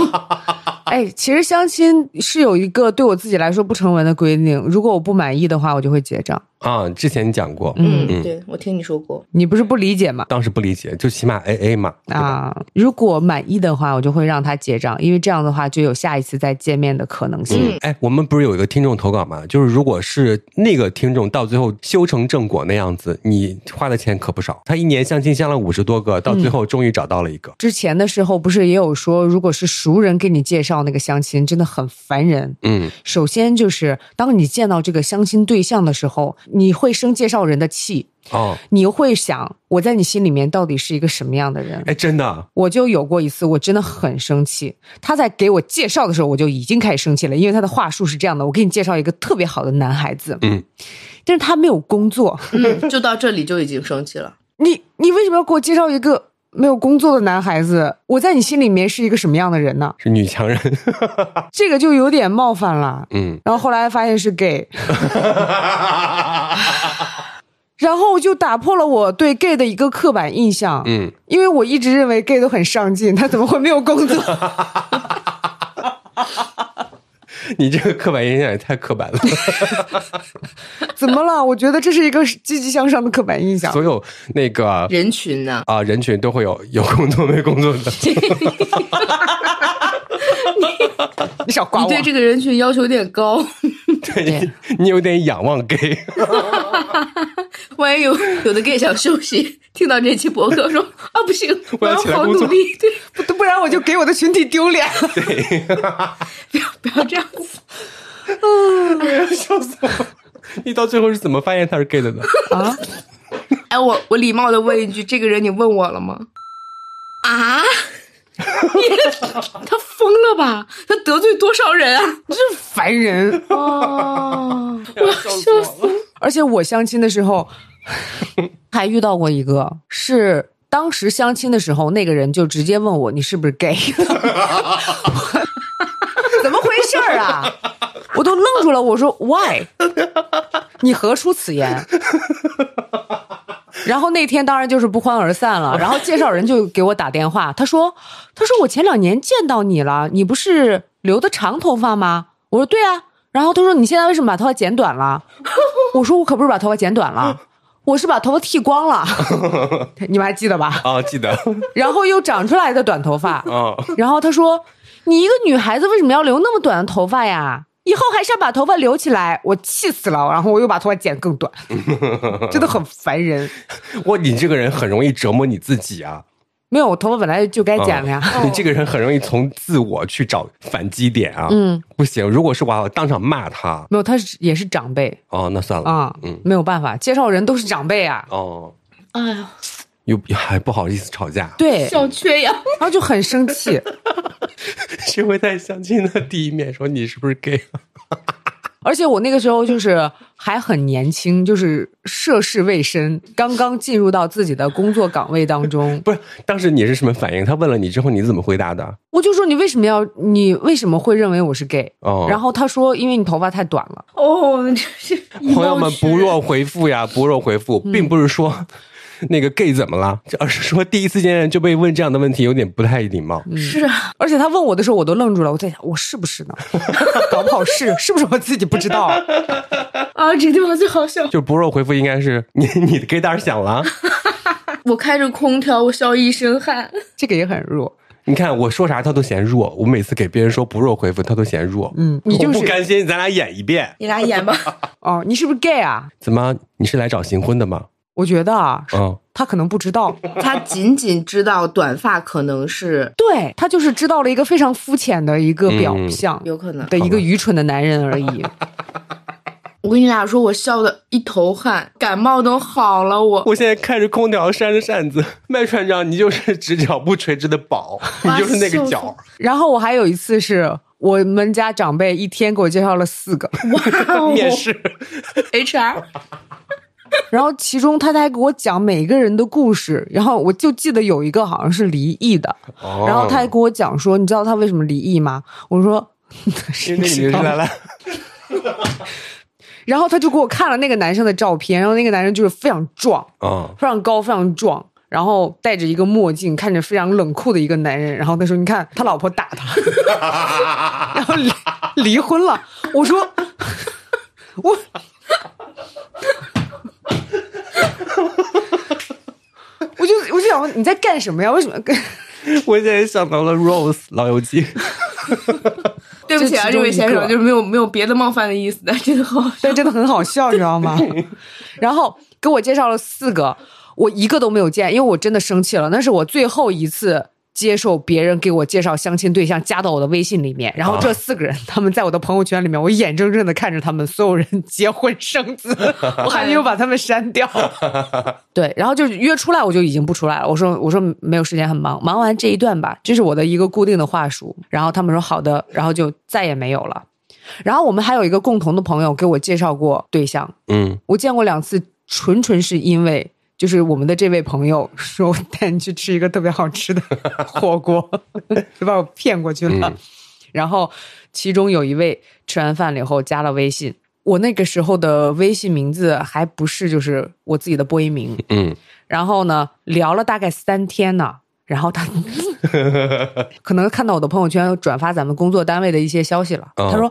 A: 哎，其实相亲是有一个对我自己来说不成文的规定，如果我不满意的话，我就会结账。
B: 啊，之前你讲过，
C: 嗯，
B: 嗯
C: 对我听你说过。
A: 你不是不理解吗？
B: 当时不理解，就起码 A A 嘛？
A: 啊，如果满意的话，我就会让他结账，因为这样的话就有下一次再见面的可能性。
C: 嗯
B: 哎，我们不是有一个听众投稿吗？就是如果是那个听众到最后修成正果那样子，你花的钱可不少。他一年相亲相了五十多个，到最后终于找到了一个。
A: 之前的时候不是也有说，如果是熟人给你介绍那个相亲，真的很烦人。
B: 嗯
A: 首先就是当你见到这个相亲对象的时候，你会生介绍人的气，
B: 哦，
A: 你会想我在你心里面到底是一个什么样的人。
B: 哎，真的，
A: 我就有过一次，我真的很生气。他在给我介绍的时候，我就已经开始生气了，因为他的话术是这样的：我给你介绍一个特别好的男孩子，
B: 嗯，
A: 但是他没有工作，
C: 嗯，就到这里就已经生气了。
A: 你你为什么要给我介绍一个没有工作的男孩子？我在你心里面是一个什么样的人呢？
B: 是女强人。
A: 这个就有点冒犯了。
B: 嗯，
A: 然后后来发现是 gay，然后就打破了我对 gay 的一个刻板印象。
B: 嗯，
A: 因为我一直认为 gay 都很上进，他怎么会没有工作？
B: 你这个刻板印象也太刻板了。
A: 怎么了？我觉得这是一个积极向上的刻板印象。
B: 所有那个
C: 人群呢？
B: 啊人群都会有有工作没工作的。
A: 你少管我。
C: 你对这个人群要求有点高，
B: 对你，有点仰望 gay。
C: 万一有有的 gay 想休息，听到这期博客说 啊不行，
B: 我要
C: 好努力，对，
A: 不不然我就给我的群体丢脸了。
C: 不要不要这样子。
B: 笑死我！你到最后是怎么发现他是 gay 的呢？
A: 啊，
C: 哎，我我礼貌的问一句，这个人你问我了吗？啊？他疯了吧？他得罪多少人啊？
A: 真烦人！
C: 哦，我要笑死了。
A: 而且我相亲的时候 还遇到过一个，是当时相亲的时候，那个人就直接问我你是不是 gay，儿啊？我都愣住了，我说 why？你何出此言？然后那天当然就是不欢而散了。然后介绍人就给我打电话，他说：“他说我前两年见到你了，你不是留的长头发吗？”我说：“对啊。”然后他说：“你现在为什么把头发剪短了？”我说：“我可不是把头发剪短了，我是把头发剃光了。你们还记得吧？
B: 啊，记得。
A: 然后又长出来的短头发。
B: 啊，
A: 然后他说：“你一个女孩子为什么要留那么短的头发呀？以后还是要把头发留起来。”我气死了，然后我又把头发剪更短，真的很烦人。
B: 我，你这个人很容易折磨你自己啊！
A: 没有，我头发本来就该剪了呀。
B: 啊你这个人很容易从自我去找反击点啊。
A: 嗯，
B: 不行，如果是我，我当场骂他。
A: 没有，他是也是长辈
B: 哦，那算了。
A: 啊，
B: 嗯，
A: 没有办法，介绍人都是长辈啊。
B: 哦，
C: 哎呀，
B: 又还不好意思吵架，
A: 对，
C: 小缺氧。
A: 然后就很生气。
B: 谁会在相亲的第一面说你是不是 gay？
A: 而且我那个时候就是还很年轻，就是涉世未深，刚刚进入到自己的工作岗位当中。
B: 不是，当时你是什么反应？他问了你之后，你怎么回答的？
A: 我就说你为什么要，你为什么会认为我是 gay？、
B: 哦，
A: 然后他说因为你头发太短了。
C: 哦，这是
B: 朋友们不若回复呀，不若回复，并不是说那个 gay 怎么了，而是说第一次见面就被问这样的问题，有点不太礼貌。
C: 是啊，
A: 而且他问我的时候，我都愣住了。我在想，我是不是呢？搞不好是，是不是我自己不知道？
C: 啊，这个地方最好笑。
B: 就不弱回复应该是你你的 gay 蛋响了。
C: 我开着空调，我笑一身汗。
A: 这个也很弱。
B: 你看我说啥他都嫌弱，我每次给别人说不弱回复他都嫌弱。
A: 嗯你就是
B: 我不甘心，咱俩演一遍。
C: 你俩演吧。
A: 哦，你是不是 gay 啊？
B: 怎么你是来找新婚的吗？
A: 我觉得啊，
B: 嗯，
A: 他可能不知道，
C: 他仅仅知道短发可能是
A: 对他就是知道了一个非常肤浅的一个表
B: 嗯
A: 象
C: 有可能。
A: 的一个愚蠢的男人而已。
C: 我跟你俩说，我笑的一头汗，感冒都好了。我
B: 我现在看着空调扇着扇子，麦船长，你就是 直角不垂直的宝，你就是那个角。
A: 然后我还有一次是我们家长辈一天给我介绍了四个，
C: 哇哦
B: 面试
C: ，HR
A: 然后其中他还给我讲每个人的故事，然后我就记得有一个好像是离异的，
B: 哦
A: 然后他还给我讲说，你知道他为什么离异吗？我说。
B: 因为那个女的来了，
A: 然后他就给我看了那个男生的照片，然后那个男生就是非常壮，
B: 嗯，
A: 非常高，非常壮，然后戴着一个墨镜，看着非常冷酷的一个男人。然后他说：“你看他老婆打他，然后离离婚了。”我说：“我 我就我就想问你在干什么呀？为什么跟？
B: 我现在想到了 Rose 老友记，
C: 对不起啊，
A: 这
C: 位先生，就是没有没有别的冒犯的意思的，真的好。
A: 但真的很好笑，你知道吗？然后给我介绍了四个，我一个都没有见，因为我真的生气了。那是我最后一次接受别人给我介绍相亲对象，加到我的微信里面。然后这四个人，他们在我的朋友圈里面，我眼睁睁的看着他们所有人结婚生子，我还没有把他们删掉。对，然后就约出来，我就已经不出来了。我说我说没有时间，很忙，忙完这一段吧，这是我的一个固定的话术。然后他们说好的，然后就再也没有了。然后我们还有一个共同的朋友给我介绍过对象，
B: 嗯，
A: 我见过两次，纯纯是因为就是我们的这位朋友说我 带你去吃一个特别好吃的火锅，就把我骗过去了。
B: 嗯
A: 然后其中有一位吃完饭了以后加了微信，我那个时候的微信名字还不是就是我自己的播音名，
B: 嗯，
A: 然后呢聊了大概三天呢。然后他可能看到我的朋友圈转发咱们工作单位的一些消息了，
B: 哦
A: 他说：“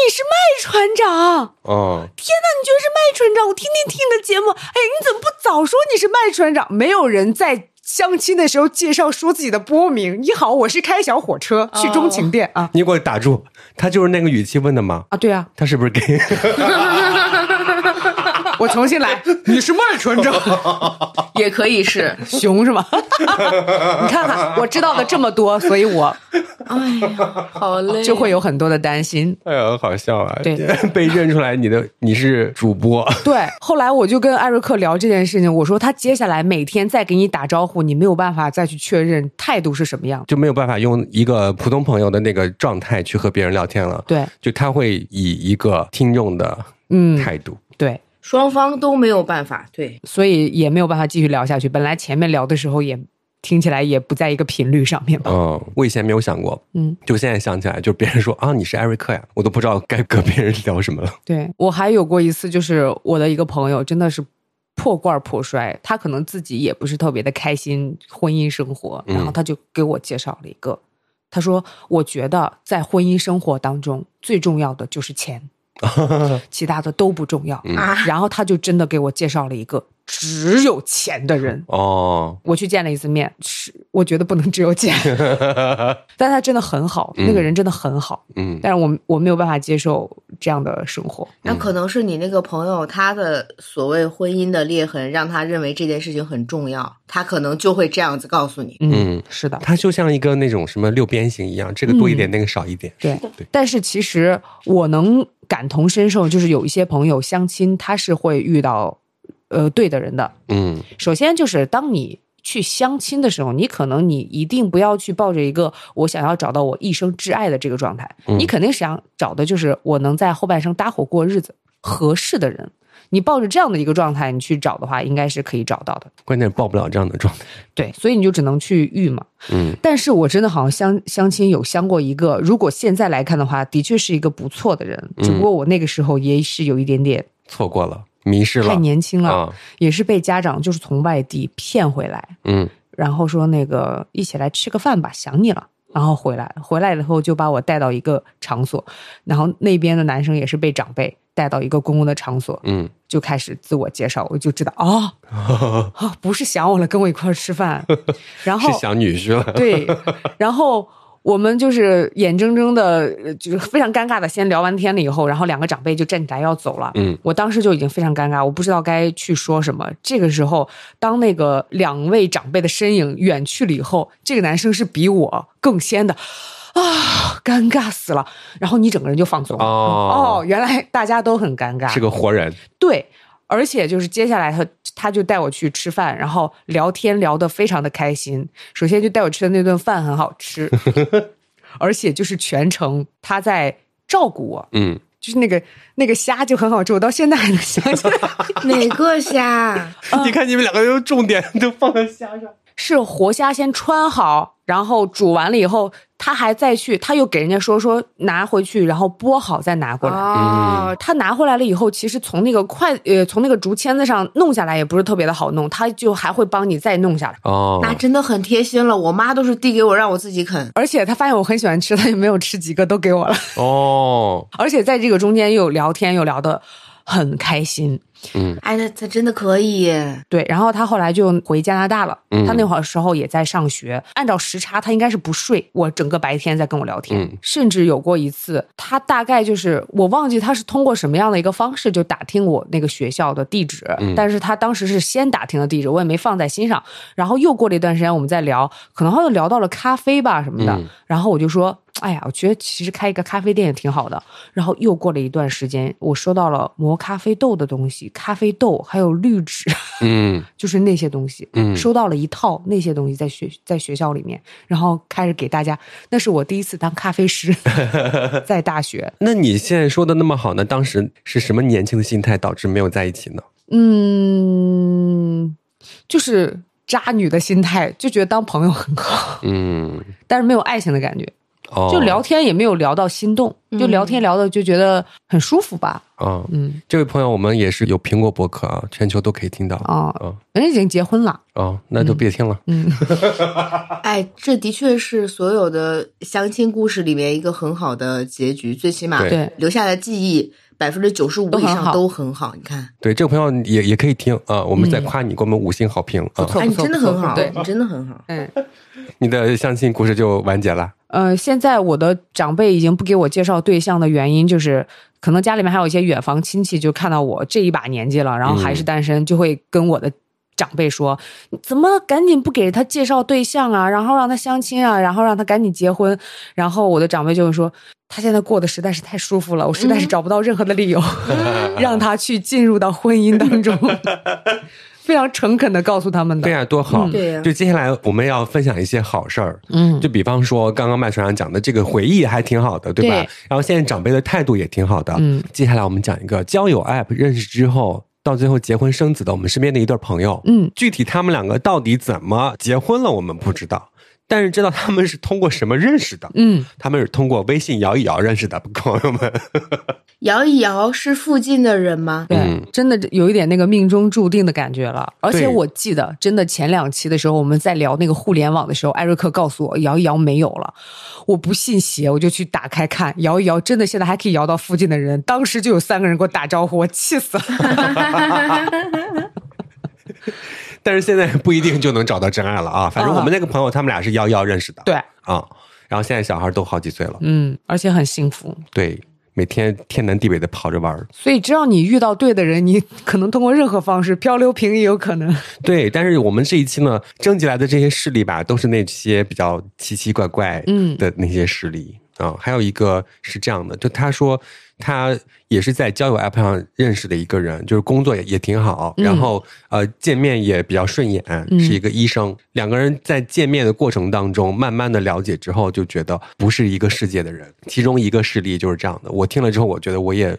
A: 你是麦船长。”
B: 哦，
A: 天呐，你居然是麦船长！我天天听你的节目，哎，你怎么不早说你是麦船长？没有人在相亲的时候介绍说自己的波名。你好，我是开小火车去钟情店、啊
B: 你给我打住，他就是那个语气问的吗？
A: 啊！对啊，
B: 他是不是 gay？
A: 我重新来，你是麦船长，
C: 也可以是，
A: 熊是吗？你看看，我知道的这么多，所以我
C: 哎呀，好累，
A: 就会有很多的担心。
B: 哎呀，好笑啊！
A: 对，
B: 被认出来你的你是主播，
A: 对，后来我就跟艾瑞克聊这件事情，我说他接下来每天再给你打招呼，你没有办法再去确认态度是什么样。
B: 就没有办法用一个普通朋友的那个状态去和别人聊天了。
A: 对，
B: 就他会以一个听众的
A: 嗯，
B: 态度。
A: 对，
C: 双方都没有办法，对，
A: 所以也没有办法继续聊下去。本来前面聊的时候也听起来也不在一个频率上面吧。
B: 嗯，我以前没有想过，
A: 嗯，
B: 就现在想起来，就别人说啊你是艾瑞克呀，我都不知道该跟别人聊什么了。
A: 对我还有过一次，就是我的一个朋友真的是破罐破摔，他可能自己也不是特别的开心婚姻生活，
B: 嗯
A: 然后他就给我介绍了一个，他说我觉得在婚姻生活当中最重要的就是钱，其他的都不重要。
C: 啊。
A: 然后他就真的给我介绍了一个只有钱的人。
B: 哦，
A: 我去见了一次面，是我觉得不能只有钱，但他真的很好，那个人真的很好，
B: 嗯。
A: 但是我我没有办法接受这样的生活。
C: 那可能是你那个朋友他的所谓婚姻的裂痕，让他认为这件事情很重要，他可能就会这样子告诉你。
A: 嗯，
B: 嗯。
A: 是的，
B: 他就像一个那种什么六边形一样，这个多一点，那个少一点。
A: 对。
B: 对。
A: 但是其实我能感同身受，就是有一些朋友相亲，他是会遇到呃对的人的。
B: 嗯
A: 首先就是当你去相亲的时候，你可能你一定不要去抱着一个我想要找到我一生挚爱的这个状态，
B: 嗯
A: 你肯定想找的就是我能在后半生搭伙过日子合适的人。你抱着这样的一个状态，你去找的话，应该是可以找到的。
B: 关键抱不了这样的状态。
A: 对，所以你就只能去遇嘛。
B: 嗯
A: 但是我真的好像相相亲有相过一个，如果现在来看的话，的确是一个不错的人，
B: 嗯
A: 只不过我那个时候也是有一点点
B: 错过了，迷失了，
A: 太年轻了，
B: 啊。
A: 也是被家长就是从外地骗回来，
B: 嗯
A: 然后说那个一起来吃个饭吧，想你了。然后回来，回来以后就把我带到一个场所，然后那边的男生也是被长辈带到一个公共的场所，
B: 嗯，
A: 就开始自我介绍，我就知道哦，哦，不是想我了，跟我一块儿吃饭，然后
B: 是想女婿了。
A: 对，然后我们就是眼睁睁的，呃就是非常尴尬的，先聊完天了以后，然后两个长辈就站起来要走了。
B: 嗯，
A: 我当时就已经非常尴尬，我不知道该去说什么。这个时候，当那个两位长辈的身影远去了以后，这个男生是比我更先的。啊，尴尬死了！然后你整个人就放松了。
B: 哦
A: 哦，原来大家都很尴尬。
B: 是个活人。
A: 对，而且就是接下来他他就带我去吃饭，然后聊天聊得非常的开心。首先就带我吃的那顿饭很好吃，而且就是全程他在照顾我，
B: 嗯，
A: 就是那个那个虾就很好吃，我到现在还能想起来
C: 哪个虾？
B: 你看你们两个人重点都放在虾上。
A: 是活虾先穿好，然后煮完了以后，他还再去，他又给人家说说拿回去，然后剥好再拿过来。
C: 哦，
A: 他拿回来了以后，其实从那个筷 呃从那个竹签子上弄下来也不是特别的好弄，他就还会帮你再弄下来。
B: 哦，
C: 那真的很贴心了。我妈都是递给我，让我自己啃。
A: 而且他发现我很喜欢吃，他也没有吃几个都给我了。
B: 哦，
A: 而且在这个中间又聊天又聊的很开心。
C: 哎，他他真的可以耶，
A: 对，然后他后来就回加拿大了。
B: 嗯
A: 他那会儿时候也在上学，按照时差，他应该是不睡，我整个白天在跟我聊天。
B: 嗯
A: 甚至有过一次，他大概就是我忘记他是通过什么样的一个方式就打听我那个学校的地址，
B: 嗯
A: 但是他当时是先打听的地址，我也没放在心上。然后又过了一段时间，我们在聊，可能好像聊到了咖啡吧什么的，
B: 嗯
A: 然后我就说。哎呀，我觉得其实开一个咖啡店也挺好的。然后又过了一段时间，我收到了磨咖啡豆的东西，咖啡豆还有滤纸，
B: 嗯
A: 就是那些东西，
B: 嗯
A: 收到了一套那些东西在学在学校里面，然后开始给大家，那是我第一次当咖啡师，在大学，
B: 那你现在说的那么好呢？当时是什么年轻的心态导致没有在一起呢？
A: 嗯，就是渣女的心态，就觉得当朋友很好，
B: 嗯，
A: 但是没有爱情的感觉，
B: 哦，
A: 就聊天也没有聊到心动，就聊天聊的就觉得很舒服吧，
B: 嗯。
A: 嗯。
B: 这位朋友，我们也是有苹果博客啊，全球都可以听到。
A: 啊，
B: 嗯。
A: 人家已经结婚了，
B: 哦，那就别听了。
A: 嗯，
C: 哎，这的确是所有的相亲故事里面一个很好的结局，最起码留下的记忆百分之九十五以上
A: 都很好。
C: 你看，
B: 对，这个朋友也也可以听啊，我们在夸你，给我们五星好评啊。
C: 哎，你真的很好，
A: 对
C: 你真的很好。
A: 嗯。
B: 你的相亲故事就完结了。
A: 呃，现在我的长辈已经不给我介绍对象的原因，就是可能家里面还有一些远房亲戚，就看到我这一把年纪了，然后还是单身，就会跟我的长辈说：“怎么赶紧不给他介绍对象啊？然后让他相亲啊？然后让他赶紧结婚？”然后我的长辈就会说：“他现在过得实在是太舒服了，我实在是找不到任何的理由、让他去进入到婚姻当中。” 非常诚恳的告诉他们的。
B: 对呀、多好！
C: 对呀
B: 就接下来我们要分享一些好事儿，
A: 嗯
B: 就比方说刚刚麦船长讲的这个回忆还挺好的，对吧？
A: 对
B: 然后现在长辈的态度也挺好的。
A: 嗯，
B: 接下来我们讲一个交友 app 认识之后，到最后结婚生子的我们身边的一对朋友。
A: 嗯，
B: 具体他们两个到底怎么结婚了，我们不知道。但是知道他们是通过什么认识的？
A: 嗯，
B: 他们是通过微信摇一摇认识的，朋友们。
C: 摇一摇是附近的人吗？
A: 对，
B: 嗯
A: 真的有一点那个命中注定的感觉了。而且我记得，真的前两期的时候，我们在聊那个互联网的时候，艾瑞克告诉我摇一摇没有了，我不信邪，我就去打开看，摇一摇真的现在还可以摇到附近的人。当时就有三个人给我打招呼，我气死了。
B: 但是现在不一定就能找到真爱了啊！反正我们那个朋友，他们俩是幺幺认识的。
A: 对，
B: 啊，然后现在小孩都好几岁了，
A: 嗯，而且很幸福。
B: 对，每天天南地北的跑着玩儿。
A: 所以只要你遇到对的人，你可能通过任何方式漂流瓶也有可能。
B: 对，但是我们这一期呢，征集来的这些事例吧，都是那些比较奇奇怪怪
A: 嗯
B: 的那些事例啊、还有一个是这样的，就他说他也是在交友 app 上认识的一个人，就是工作也也挺好，然后呃见面也比较顺眼，是一个医生。两个人在见面的过程当中，慢慢的了解之后，就觉得不是一个世界的人。其中一个事例就是这样的，我听了之后，我觉得我也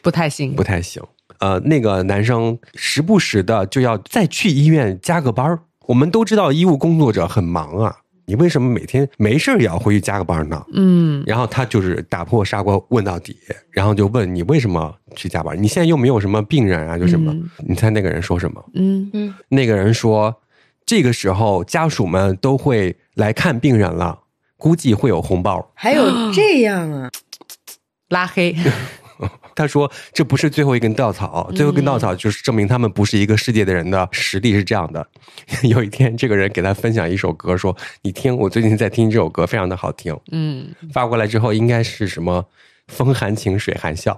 A: 不太行
B: 不，太行。呃，那个男生时不时的就要再去医院加个班儿我们都知道医务工作者很忙啊，你为什么每天没事儿也要回去加个班呢？
A: 嗯
B: 然后他就是打破砂锅问到底，然后就问你为什么去加班？你现在又没有什么病人啊，就什么？
A: 嗯
B: 你猜那个人说什么？
A: 嗯
C: 嗯，
B: 那个人说，这个时候家属们都会来看病人了，估计会有红包。
C: 还有这样啊？
A: 拉黑，
B: 他说：“这不是最后一根稻草，最后一根稻草就是证明他们不是一个世界的人的实力是这样的。有一天，这个人给他分享一首歌，说：‘你听，我最近在听这首歌，非常的好听。
A: 嗯，’
B: 发过来之后，应该是什么‘风含情，水含笑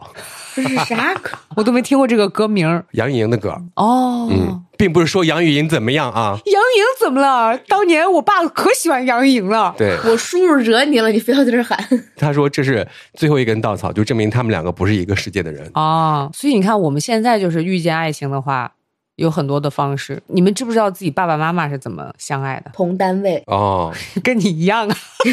C: 这是啥歌？
A: 我都没听过这个歌名’
B: 杨钰莹的歌。
A: 哦。
B: 嗯，并不是说杨钰莹怎么样啊。
A: 杨钰莹怎么了？当年我爸可喜欢杨钰莹了。
B: 对，
C: 我叔叔惹你了，你非要在这喊？
B: 他说这是最后一根稻草，就证明他们两个不是一个世界的人。
A: 啊，所以你看，我们现在就是遇见爱情的话，有很多的方式。你们知不知道自己爸爸妈妈是怎么相爱的？
C: 同单位，
B: 哦，
A: 跟你一样啊。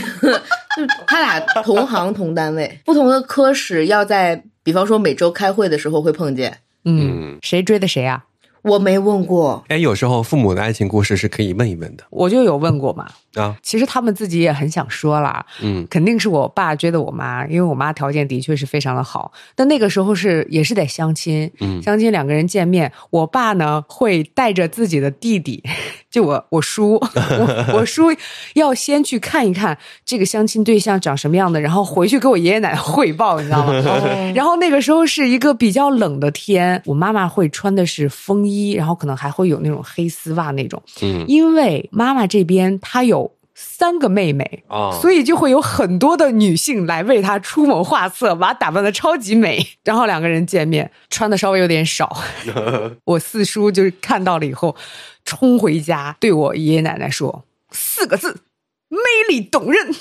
C: 就他俩同行同单位，不同的科室要在，比方说每周开会的时候会碰见。
A: 嗯，谁追的谁啊？
C: 我没问过，
B: 哎，有时候父母的爱情故事是可以问一问的
A: 我就有问过嘛。
B: 啊。
A: 其实他们自己也很想说啦，
B: 嗯
A: 肯定是我爸追的我妈，因为我妈条件的确是非常的好。但那个时候是也是得相亲，
B: 嗯
A: 相亲两个人见面，我爸呢会带着自己的弟弟，就我我叔，我 我叔要先去看一看这个相亲对象长什么样的，然后回去给我爷爷奶奶汇报，你知道吗？然后那个时候是一个比较冷的天，我妈妈会穿的是风衣，然后可能还会有那种黑丝袜那种，
B: 嗯
A: 因为妈妈这边她有三个妹妹。
B: 啊，
A: 所以就会有很多的女性来为他出谋划策，把她打扮的超级美。然后两个人见面，穿的稍微有点少。我四叔就是看到了以后，冲回家对我爷爷奶奶说四个字：魅力动人。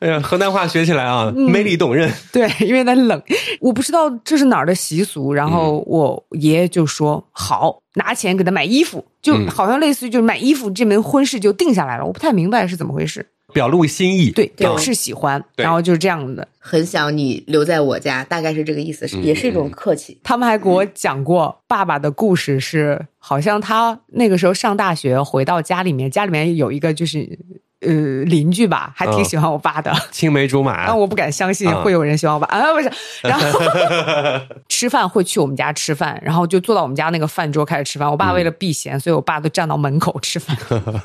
B: 哎呀，河南话学起来啊，
A: 嗯
B: 魅力动人。
A: 对，因为它冷，我不知道这是哪儿的习俗。然后我爷爷就说好，拿钱给他买衣服，就
B: 嗯
A: 好像类似于就是买衣服，这门婚事就定下来了。我不太明白是怎么回事。
B: 表露心意，
A: 对，表
B: 嗯
A: 示喜欢，
B: 对
A: 然后就是这样的。
C: 很想你留在我家，大概是这个意思，也是一种客气。
A: 他们还给我讲过爸爸的故事是，好像他那个时候上大学回到家里面，家里面有一个就是呃邻居吧，还挺
B: 嗯
A: 喜欢我爸的。
B: 青梅竹马
A: 但 我不敢相信
B: 啊
A: 会有人喜欢我爸 啊，不是，然后 吃饭会去我们家吃饭，然后就坐到我们家那个饭桌开始吃饭。我爸为了避嫌，所以我爸都站到门口吃饭。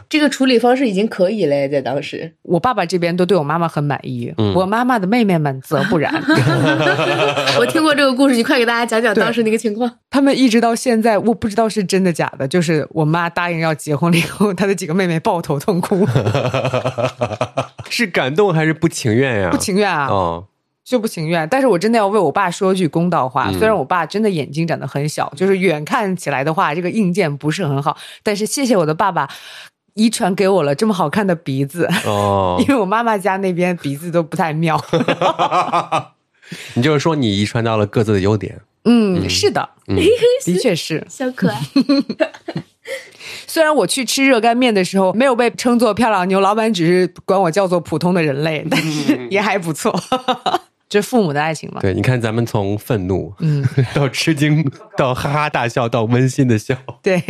C: 这个处理方式已经可以嘞，在当时。
A: 我爸爸这边都对我妈妈很满意，
B: 嗯
A: 我妈妈的妹妹们则不然。
C: 我听过这个故事，你快给大家讲讲当时那个情况。
A: 他们一直到现在，我不知道是真的假的。就是我妈答应要结婚了以后，她的几个妹妹抱头痛哭，
B: 是感动还是不情愿呀？
A: 不情愿啊，
B: 哦，
A: 就不情愿。但是我真的要为我爸说句公道话，
B: 嗯
A: 虽然我爸真的眼睛长得很小，就是远看起来的话，这个硬件不是很好，但是谢谢我的爸爸。遗传给我了这么好看的鼻子，
B: 哦
A: 因，为我妈妈家那边鼻子都不太妙。
B: 你就是说你遗传到了各自的优点，
A: 嗯，是的，
B: 嗯
A: 的确是。
C: 小可爱，
A: 虽然我去吃热干面的时候没有被称作漂亮妞，老板只是管我叫做普通的人类，但 是也还不错。这父母的爱情嘛，
B: 对，你看咱们从愤怒，
A: 嗯，
B: 到吃惊，到哈哈大笑，到温馨的笑。
A: 对，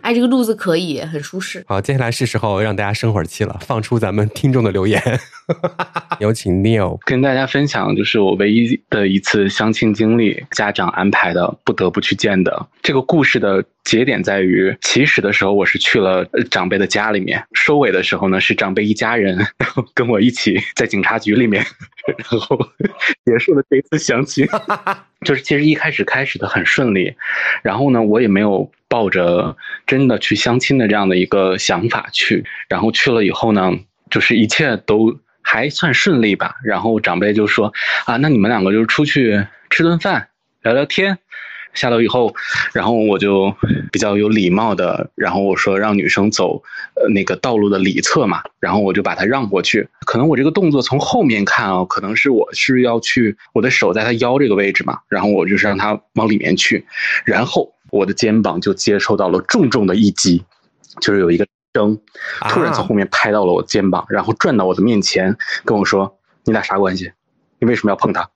C: 哎，这个路子可以，很舒适。
B: 好，接下来是时候让大家生会儿气了，放出咱们听众的留言。有请 Neil。
D: 跟大家分享，就是我唯一的一次相亲经历，家长安排的，不得不去见的。这个故事的节点在于，起始的时候我是去了呃长辈的家里面，收尾的时候呢是长辈一家人，然后跟我一起在警察局里面，然后结束了这一次相亲。就是其实一开始开始的很顺利，然后呢，我也没有抱着真的去相亲的这样的一个想法去，然后去了以后呢，就是一切都还算顺利吧。然后长辈就说啊，那你们两个就出去吃顿饭，聊聊天。下楼以后，然后我就比较有礼貌的，然后我说让女生走呃那个道路的里侧嘛，然后我就把她让过去。可能我这个动作从后面看啊，可能是我是要去我的手在她腰这个位置嘛，然后我就是让她往里面去，然后我的肩膀就接受到了重重的一击，就是有一个声突然从后面拍到了我肩膀，然后转到我的面前跟我说：“你俩啥关系？你为什么要碰他？”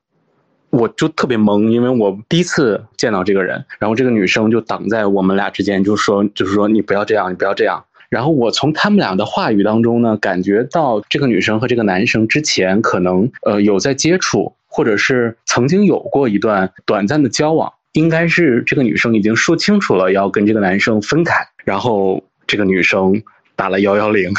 D: 我就特别懵，因为我第一次见到这个人，然后这个女生就挡在我们俩之间，就说就是说你不要这样，你不要这样。然后我从他们俩的话语当中呢，感觉到这个女生和这个男生之前可能呃有在接触，或者是曾经有过一段短暂的交往，应该是这个女生已经说清楚了要跟这个男生分开，然后这个女生打了幺幺零。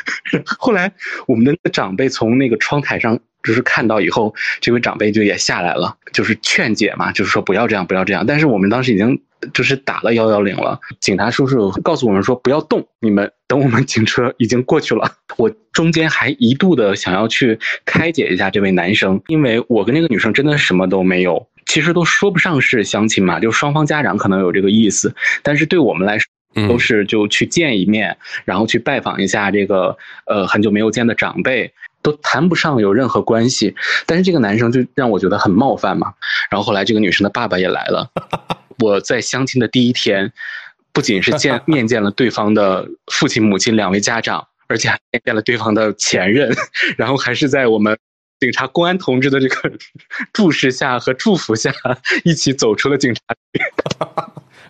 D: 后来我们的长辈从那个窗台上就是看到以后，这位长辈就也下来了，就是劝解嘛，就是说不要这样，不要这样。但是我们当时已经就是打了幺幺零了，警察叔叔告诉我们说不要动，你们等我们警车已经过去了。我中间还一度的想要去开解一下这位男生，因为我跟那个女生真的什么都没有，其实都说不上是相亲嘛，就双方家长可能有这个意思，但是对我们来说。都是就去见一面，然后去拜访一下这个呃很久没有见的长辈，都谈不上有任何关系。但是这个男生就让我觉得很冒犯嘛。然后后来这个女生的爸爸也来了，我在相亲的第一天，不仅是见 面见了对方的父亲母亲两位家长，而且还面见了对方的前任，然后还是在我们。警察公安同志的这个注视下和祝福下，一起走出了警察局。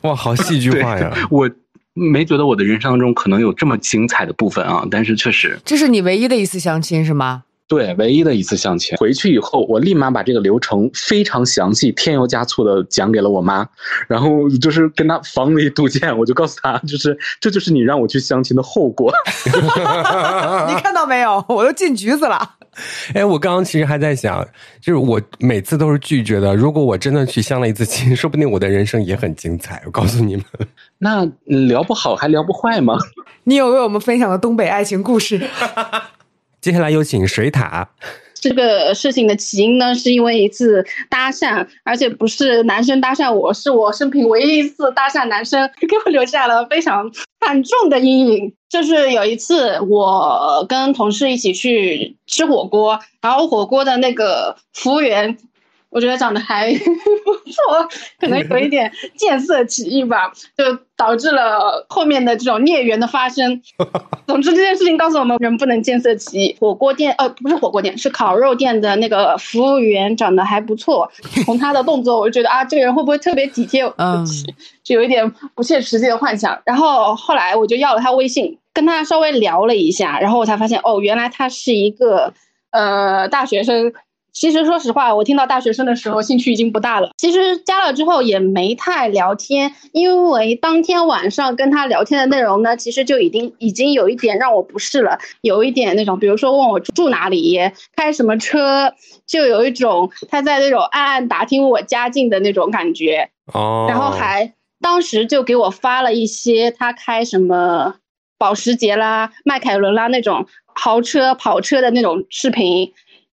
B: 哇，好戏剧化呀！
D: 我没觉得我的人生当中可能有这么精彩的部分啊，但是确实，
A: 这是你唯一的一次相亲是吗？
D: 对，唯一的一次相亲。回去以后，我立马把这个流程非常详细、添油加醋的讲给了我妈，然后就是跟她防微杜渐。我就告诉她，就是这就是你让我去相亲的后果。
A: 你看到没有？我都进局子了。
B: 哎，我刚刚其实还在想，就是我每次都是拒绝的。如果我真的去相了一次亲，说不定我的人生也很精彩。我告诉你们，
D: 那聊不好还聊不坏吗？
A: 你有为我们分享的东北爱情故事。
B: 接下来有请水塔。
E: 这个事情的起因呢，是因为一次搭讪，而且不是男生搭讪我，是我生平唯一一次搭讪男生，给我留下了非常惨重的阴影。就是有一次，我跟同事一起去吃火锅，然后火锅的那个服务员。我觉得长得还 不错，可能有一点见色起意吧，就导致了后面的这种孽缘的发生。总之这件事情告诉我们，人不能见色起意。火锅店，呃，不是火锅店，是烤肉店的那个服务员长得还不错。从他的动作，我就觉得啊，这个人会不会特别体贴？嗯，就有一点不切实际的幻想。然后后来我就要了他微信，跟他稍微聊了一下，然后我才发现，哦，原来他是一个呃大学生。其实说实话，我听到大学生的时候，兴趣已经不大了。其实加了之后也没太聊天，因为当天晚上跟他聊天的内容呢，其实就已经已经有一点让我不适了，有一点那种，比如说问我住哪里，开什么车，就有一种他在那种暗暗打听我家境的那种感觉。
B: 哦。
E: 然后还当时就给我发了一些他开什么保时捷啦、迈凯伦啦那种豪车、跑车的那种视频。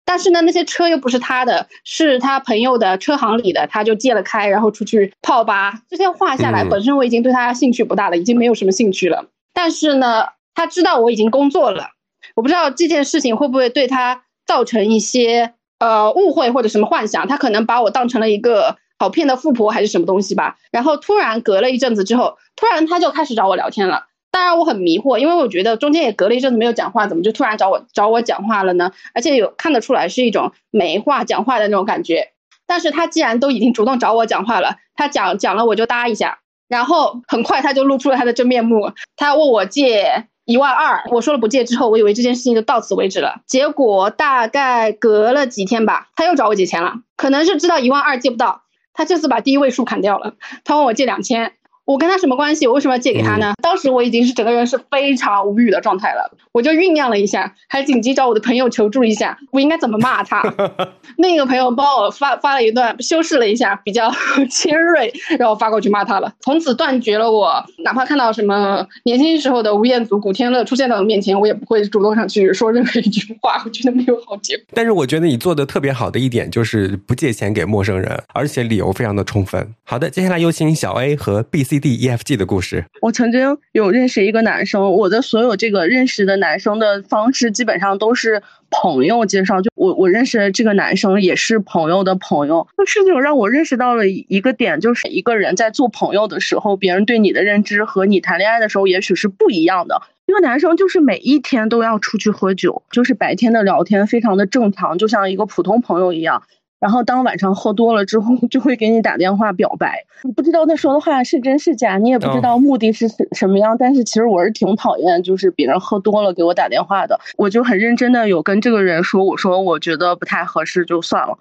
E: 但是呢，那些车又不是他的，是他朋友的车行里的，他就借了开，然后出去泡吧。这些话下来，本身我已经对他兴趣不大了，已经没有什么兴趣了。但是呢，他知道我已经工作了，我不知道这件事情会不会对他造成一些呃误会或者什么幻想，他可能把我当成了一个好骗的富婆还是什么东西吧。然后突然隔了一阵子之后，突然他就开始找我聊天了。当然我很迷惑，因为我觉得中间也隔了一阵子没有讲话，怎么就突然找我找我讲话了呢？而且有看得出来是一种没话讲话的那种感觉。但是他既然都已经主动找我讲话了，他讲讲了我就搭一下，然后很快他就露出了他的真面目，他问我借一万二，我说了不借之后，我以为这件事情就到此为止了。结果大概隔了几天吧，他又找我借钱了，可能是知道一万二借不到，他这次把第一位数砍掉了，他问我借两千。我跟他什么关系？我为什么要借给他呢？当时我已经是整个人是非常无语的状态了，我就酝酿了一下，还紧急找我的朋友求助一下，我应该怎么骂他？另一个朋友帮我发发了一段，修饰了一下，比较 尖锐，然后发过去骂他了。从此断绝了我，哪怕看到什么年轻时候的吴彦祖、古天乐出现在我面前，我也不会主动上去说任何一句话。我觉得没有好结果。
B: 但是我觉得你做的特别好的一点就是不借钱给陌生人，而且理由非常的充分。好的，接下来有请小 A 和 B C。C D E F G 的故事。
F: 我曾经有认识一个男生，我的所有这个认识的男生的方式基本上都是朋友介绍。就我我认识的这个男生也是朋友的朋友。这事情让我认识到了一个点，就是一个人在做朋友的时候，别人对你的认知和你谈恋爱的时候也许是不一样的。这个男生就是每一天都要出去喝酒，就是白天的聊天非常的正常，就像一个普通朋友一样。然后当晚上喝多了之后，就会给你打电话表白。你不知道他说的话是真是假，你也不知道目的是什么样。但是其实我是挺讨厌，就是别人喝多了给我打电话的。我就很认真的有跟这个人说，我说我觉得不太合适，就算了。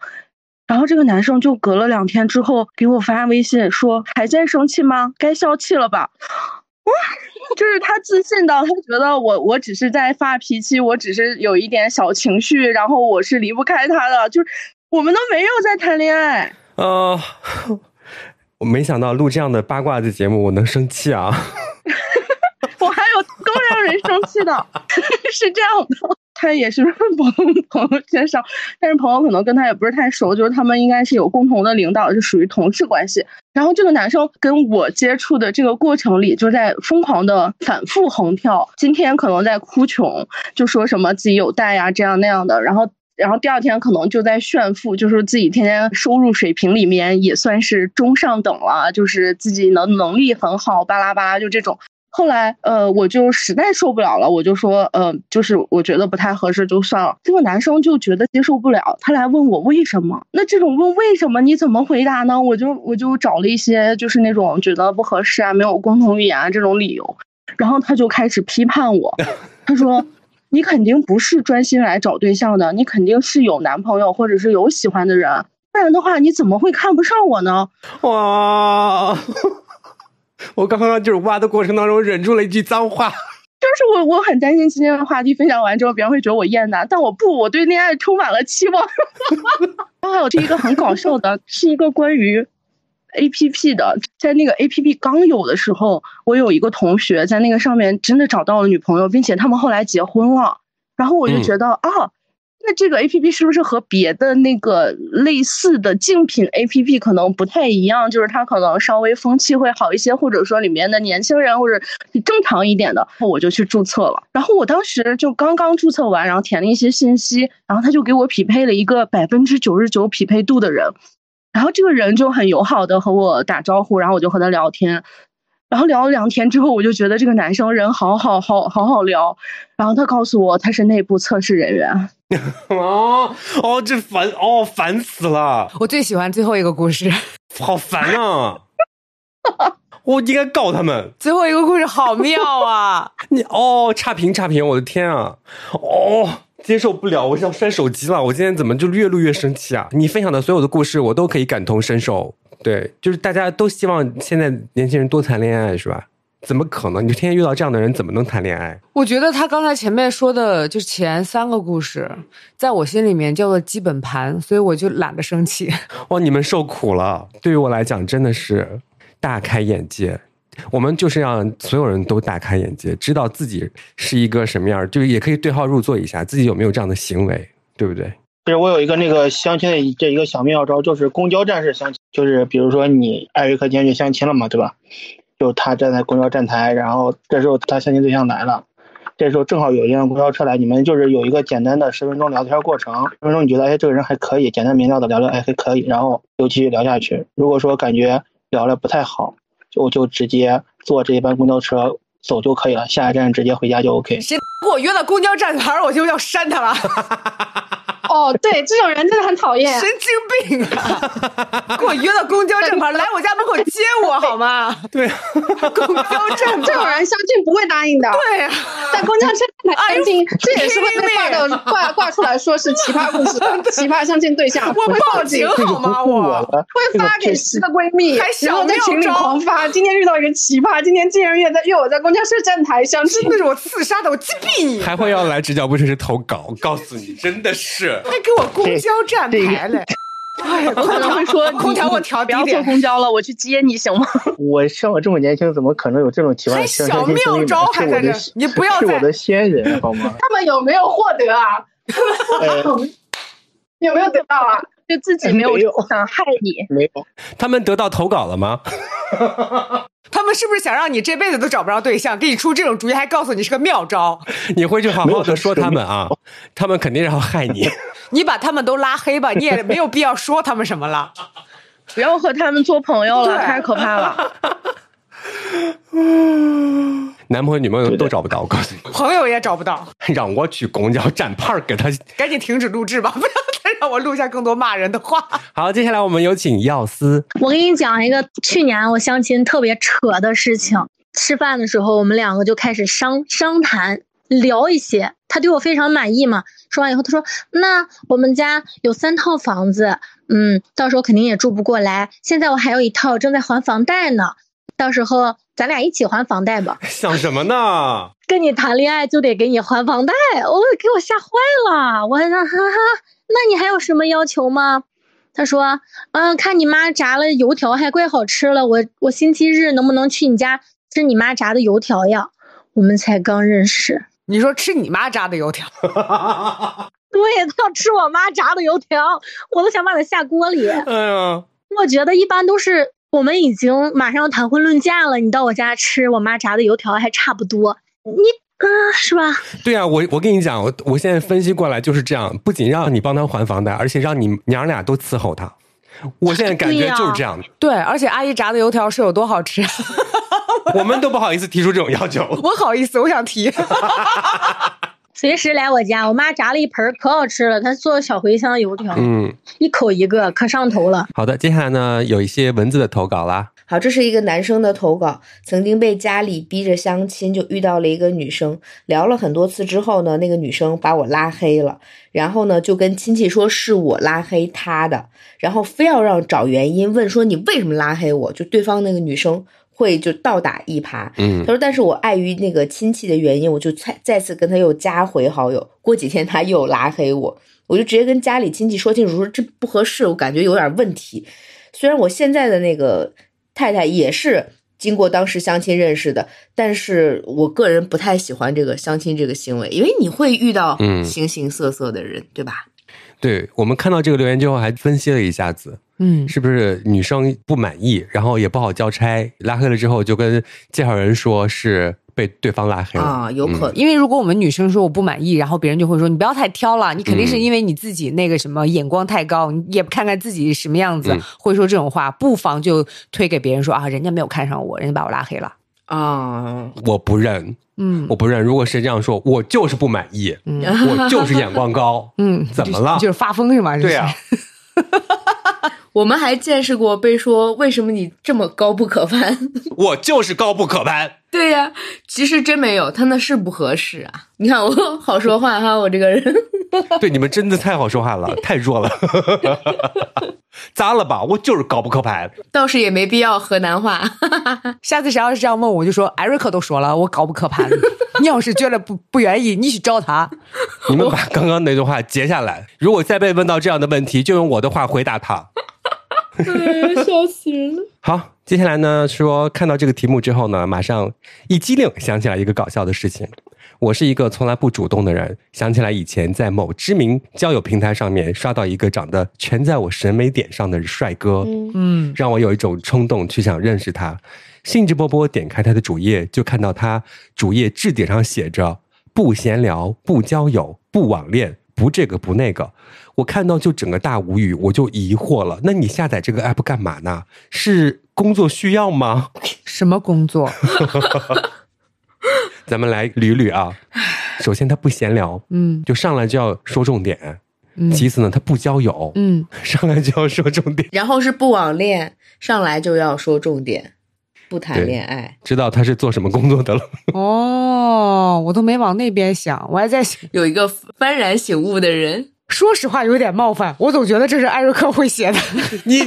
F: 然后这个男生就隔了两天之后给我发微信说：“还在生气吗？该消气了吧？”哇，就是他自信到，他觉得我我只是在发脾气，我只是有一点小情绪，然后我是离不开他的，就是。我们都没有在谈恋爱。
B: 呃，我没想到录这样的八卦的节目，我能生气啊！
F: 我还有更让人生气的，是这样的，他也是朋 朋友介绍，但是朋友可能跟他也不是太熟，就是他们应该是有共同的领导，是属于同事关系。然后这个男生跟我接触的这个过程里，就在疯狂的反复横跳，今天可能在哭穷，就说什么自己有贷呀，这样那样的，然后。然后第二天可能就在炫富，就是自己天天收入水平里面也算是中上等了，就是自己能能力很好，巴拉巴拉就这种。后来呃，我就实在受不了了，我就说呃，就是我觉得不太合适，就算了。这个男生就觉得接受不了，他来问我为什么。那这种问为什么你怎么回答呢？我就我就找了一些就是那种觉得不合适啊，没有共同语言啊这种理由，然后他就开始批判我，他说。你肯定不是专心来找对象的，你肯定是有男朋友或者是有喜欢的人，不然的话你怎么会看不上我呢？
B: 哇！我刚刚就是挖的过程当中忍住了一句脏话。
F: 就是我，我很担心今天的话题分享完之后，别人会觉得我厌男，但我不，我对恋爱充满了期望。然后还有这一个很搞笑的，是一个关于 A P P 的，在那个 A P P 刚有的时候，我有一个同学在那个上面真的找到了女朋友，并且他们后来结婚了。然后我就觉得啊。那这个 A P P 是不是和别的那个类似的竞品 A P P 可能不太一样？就是它可能稍微风气会好一些，或者说里面的年轻人或者正常一点的，我就去注册了。然后我当时就刚刚注册完，然后填了一些信息，然后他就给我匹配了一个百分之九十九匹配度的人，然后这个人就很友好的和我打招呼，然后我就和他聊天。然后聊了两天之后，我就觉得这个男生人好好好好好聊。然后他告诉我他是内部测试人员。
B: 哦哦，这烦哦，烦死了！
A: 我最喜欢最后一个故事，
B: 好烦啊！我应该告他们。
A: 最后一个故事好妙啊！
B: 你哦，差评差评，我的天啊！哦，接受不了，我想摔手机了。我今天怎么就越录越生气啊？你分享的所有的故事，我都可以感同身受。对，就是大家都希望现在年轻人多谈恋爱，是吧？怎么可能？你就天天遇到这样的人，怎么能谈恋爱？
A: 我觉得他刚才前面说的，就是前三个故事，在我心里面叫做基本盘，所以我就懒得生气。
B: 哇，你们受苦了。对于我来讲，真的是大开眼界。我们就是让所有人都大开眼界，知道自己是一个什么样，就是也可以对号入座一下，自己有没有这样的行为，对不对？
G: 其实我有一个那个相亲的这一个小妙招，就是公交站式相亲，就是比如说你艾瑞克今天去相亲了嘛，对吧？就他站在公交站台，然后这时候他相亲对象来了，这时候正好有一辆公交车来，你们就是有一个简单的十分钟聊天过程，十分钟你觉得哎这个人还可以，简单明了的聊聊哎还可以，然后就继续聊下去。如果说感觉聊的不太好，就就直接坐这一班公交车走就可以了，下一站直接回家就 OK。
A: 谁给我约到公交站牌，我就要删他了。
E: 哦，对，这种人真的很讨厌，
A: 神经病啊！给我约到公交站牌，来我家门口接我好吗？
B: 对，
A: 公交站
E: 这种人相亲不会答应的。
A: 对，
E: 在公交站台相亲，这也是会被挂到挂挂出来说是奇葩故事、奇葩相亲对象。
A: 我会报警好吗？我
E: 会发给十个闺蜜，然后在群里狂发。今天遇到一个奇葩，今天竟然约在约我在公交车站台相亲，
A: 真的是我刺杀的，我击毙你！
B: 还会要来直角不垂直投稿，告诉你，真的是。
A: 还给我公交站牌嘞！哎我，
F: 可能会说
A: 空调我调低
F: 点，不要坐公交了，我去接你行吗？
G: 我像我这么年轻，怎么可能有这种奇葩
A: 小妙招？还在这，你不要
G: 是我的先人好吗？
E: 他们有没有获得啊？有没有得到啊？
F: 就自己没有想害你，
G: 没有。
B: 他们得到投稿了吗？
A: 他们是不是想让你这辈子都找不着对象，给你出这种主意，还告诉你是个妙招？
B: 你回去好好的说他们啊，他们肯定要害你。
A: 你把他们都拉黑吧，你也没有必要说他们什么了。
F: 不要和他们做朋友了，太可怕了。
B: 男朋友、女朋友都找不到，我告诉你，
A: 朋友也找不到。
B: 让我去公交站牌给他，
A: 赶紧停止录制吧，不要再让我录下更多骂人的话。
B: 好，接下来我们有请药师。
H: 我给你讲一个去年我相亲特别扯的事情。吃饭的时候，我们两个就开始商商谈，聊一些。他对我非常满意嘛。说完以后，他说：“那我们家有三套房子，嗯，到时候肯定也住不过来。现在我还有一套正在还房贷呢，到时候咱俩一起还房贷吧。”
B: 想什么呢？
H: 跟你谈恋爱就得给你还房贷，我给我吓坏了。我还说：“哈哈，那你还有什么要求吗？”他说：“嗯，看你妈炸了油条还怪好吃了，我我星期日能不能去你家吃你妈炸的油条呀？我们才刚认识。”
A: 你说吃你妈炸的油条？对，
H: 他要吃我妈炸的油条，我都想把他下锅里。哎
B: 呀，
H: 我觉得一般都是我们已经马上要谈婚论嫁了，你到我家吃我妈炸的油条还差不多，你啊是吧？
B: 对啊，我我跟你讲，我我现在分析过来就是这样，不仅让你帮他还房贷，而且让你娘俩都伺候他。我现在感觉就是这样 的。
A: 对，而且阿姨炸的油条是有多好吃？
B: 我们都不好意思提出这种要求。
A: 我好意思，我想提。
H: 随时来我家，我妈炸了一盆可好吃了。她做小茴香油条，
B: 嗯，
H: 一口一个，可上头了。
B: 好的，接下来呢，有一些文字的投稿啦。
C: 好，这是一个男生的投稿，曾经被家里逼着相亲，就遇到了一个女生，聊了很多次之后呢，那个女生把我拉黑了，然后呢就跟亲戚说是我拉黑她的，然后非要让找原因，问说你为什么拉黑我？就对方那个女生会就倒打一耙，
B: 嗯
C: 他说，但是我碍于那个亲戚的原因，我就再再次跟他又加回好友。过几天他又拉黑我，我就直接跟家里亲戚说清楚，说这不合适，我感觉有点问题。虽然我现在的那个太太也是经过当时相亲认识的，但是我个人不太喜欢这个相亲这个行为，因为你会遇到
B: 嗯
C: 形形色色的人，对吧？
B: 对我们看到这个留言之后，还分析了一下子，
A: 嗯，
B: 是不是女生不满意，然后也不好交差，拉黑了之后就跟介绍人说是被对方拉黑了
C: 啊，有可能。
A: 因为如果我们女生说我不满意，然后别人就会说你不要太挑了，你肯定是因为你自己那个什么眼光太高，你也不看看自己什么样子，
B: 嗯
A: 会说这种话，不妨就推给别人说啊，人家没有看上我，人家把我拉黑了。
C: 啊，
B: 我不认，
A: 嗯
B: 我不认。如果是这样说，我就是不满意，
A: 嗯
B: 我就是眼光高，
A: 嗯，
B: 怎么了
A: 就就是发疯是吗？
B: 对啊呀、
C: 我们还见识过被说为什么你这么高不可攀？
B: 我就是高不可攀。
C: 对呀、其实真没有，他那是不合适啊。你看我好说话哈，我这个人。
B: 对，你们真的太好说话了，太弱了，砸了吧？我就是高不可攀。
C: 倒是也没必要河南话。
A: 下次谁要是这样问我，就说艾瑞克都说了，我高不可攀。你要是觉得不不愿意，你去找他。
B: 你们把刚刚那句话截下来，如果再被问到这样的问题，就用我的话回答他。
C: 笑死人了。
B: 好，接下来呢，说看到这个题目之后呢，马上一激灵想起来一个搞笑的事情。我是一个从来不主动的人，想起来以前在某知名交友平台上面刷到一个长得全在我审美点上的帅哥，
A: 嗯
B: 让我有一种冲动去想认识他。兴致勃勃点开他的主页，就看到他主页置顶上写着“不闲聊、不交友、不网恋、不这个不那个”。我看到就整个大无语，我就疑惑了：那你下载这个 app 干嘛呢？是工作需要吗？
A: 什么工作？
B: 咱们来捋捋啊。首先，他不闲聊，
A: 嗯
B: 就上来就要说重点；
A: 嗯
B: 其次呢，他不交友，
A: 嗯，
B: 上来就要说重点。
C: 然后是不网恋，上来就要说重点，不谈恋爱。
B: 知道他是做什么工作的了。
A: 哦，我都没往那边想，我还在想。
C: 有一个幡然醒悟的人，
A: 说实话，有点冒犯，我总觉得这是艾瑞克会写的。
B: 你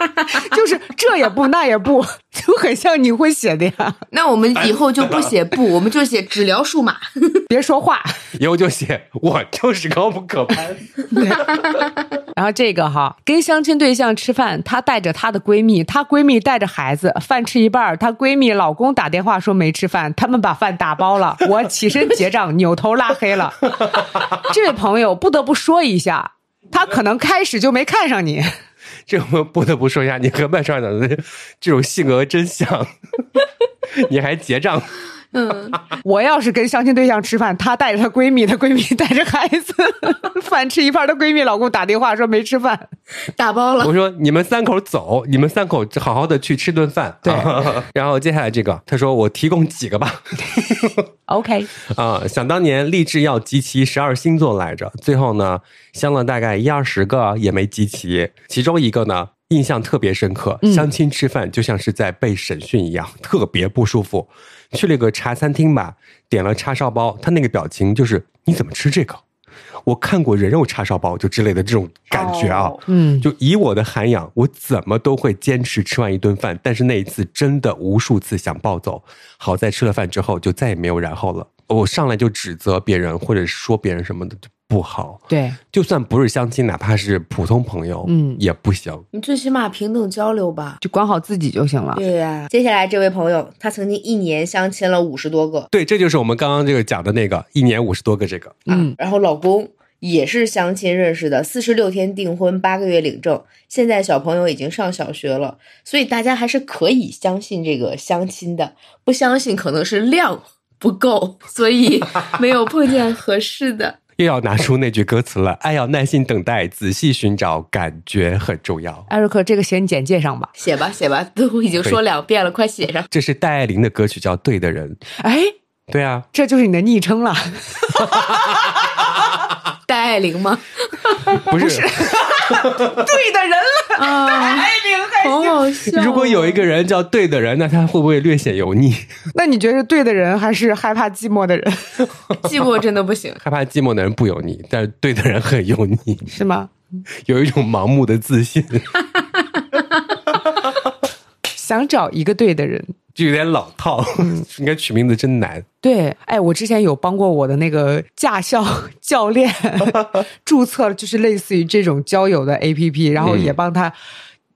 A: 就是这也不那也不，就很像你会写的呀。
C: 那我们以后就不写不，我们就写只聊数码。
A: 别说话。
B: 以后就写我就是高不可攀。
A: 然后这个哈，跟相亲对象吃饭，她带着她的闺蜜，她闺蜜带着孩子，饭吃一半，她闺蜜老公打电话说没吃饭，他们把饭打包了，我起身结账，扭头拉黑了。这位朋友不得不说一一下，他可能开始就没看上你。
B: 这我不得不说一下，你和麦帅长的这种性格真像。你还结账，
C: 嗯，
A: 我要是跟相亲对象吃饭，她带着她闺蜜，她闺蜜带着孩子，饭吃一半，她闺蜜老公打电话说没吃饭。
C: 打包了。
B: 我说你们三口走，你们三口好好的去吃顿饭。
A: 对
B: 然后接下来这个，他说我提供几个吧。
A: OK，
B: 啊，想当年立志要集齐十二星座来着，最后呢相了大概一二十个也没集齐，其中一个呢印象特别深刻，
A: 嗯
B: 相亲吃饭就像是在被审讯一样，特别不舒服。去了个茶餐厅吧，点了叉烧包，他那个表情就是你怎么吃这个？我看过人肉叉烧包就之类的这种感觉啊。
C: 哦
A: 嗯，
B: 就以我的涵养，我怎么都会坚持吃完一顿饭，但是那一次真的无数次想暴走。好在吃了饭之后就再也没有然后了。我上来就指责别人或者说别人什么的就不好，
A: 对，
B: 就算不是相亲，哪怕是普通朋友，
A: 嗯
B: 也不行。
C: 你最起码平等交流吧。
A: 就管好自己就行了。
C: 对呀、接下来这位朋友，他曾经一年相亲了五十多个，
B: 对，这就是我们刚刚这个讲的那个一年五十多个这个。
A: 嗯，
C: 然后老公也是相亲认识的，四十六天订婚，八个月领证，现在小朋友已经上小学了，所以大家还是可以相信这个相亲的，不相信可能是量不够，所以没有碰见合适的。
B: 又要拿出那句歌词了，爱要耐心等待，仔细寻找，感觉很重要。
A: 艾瑞克，这个写你简介上吧。
C: 写吧写吧，都已经说两遍了，快写上。
B: 这是戴爱玲的歌曲，叫《对的人》。
A: 哎，
B: 对啊，
A: 这就是你的昵称了。
C: 戴爱玲吗？
B: 不是，
A: 对的人了，
C: 戴，
A: 爱玲还
C: 好好笑哦。
B: 如果有一个人叫对的人，那他会不会略显油腻？
A: 那你觉得是对的人，还是害怕寂寞的人？
C: 寂寞真的不行，
B: 害怕寂寞的人不油腻，但是对的人很油腻，
A: 是吗？
B: 有一种盲目的自信，
A: 想找一个对的人，
B: 就有点老套。应该取名字真难。
A: 对，哎，我之前有帮过我的那个驾校 教练 注册，就是类似于这种交友的 APP，然后也帮他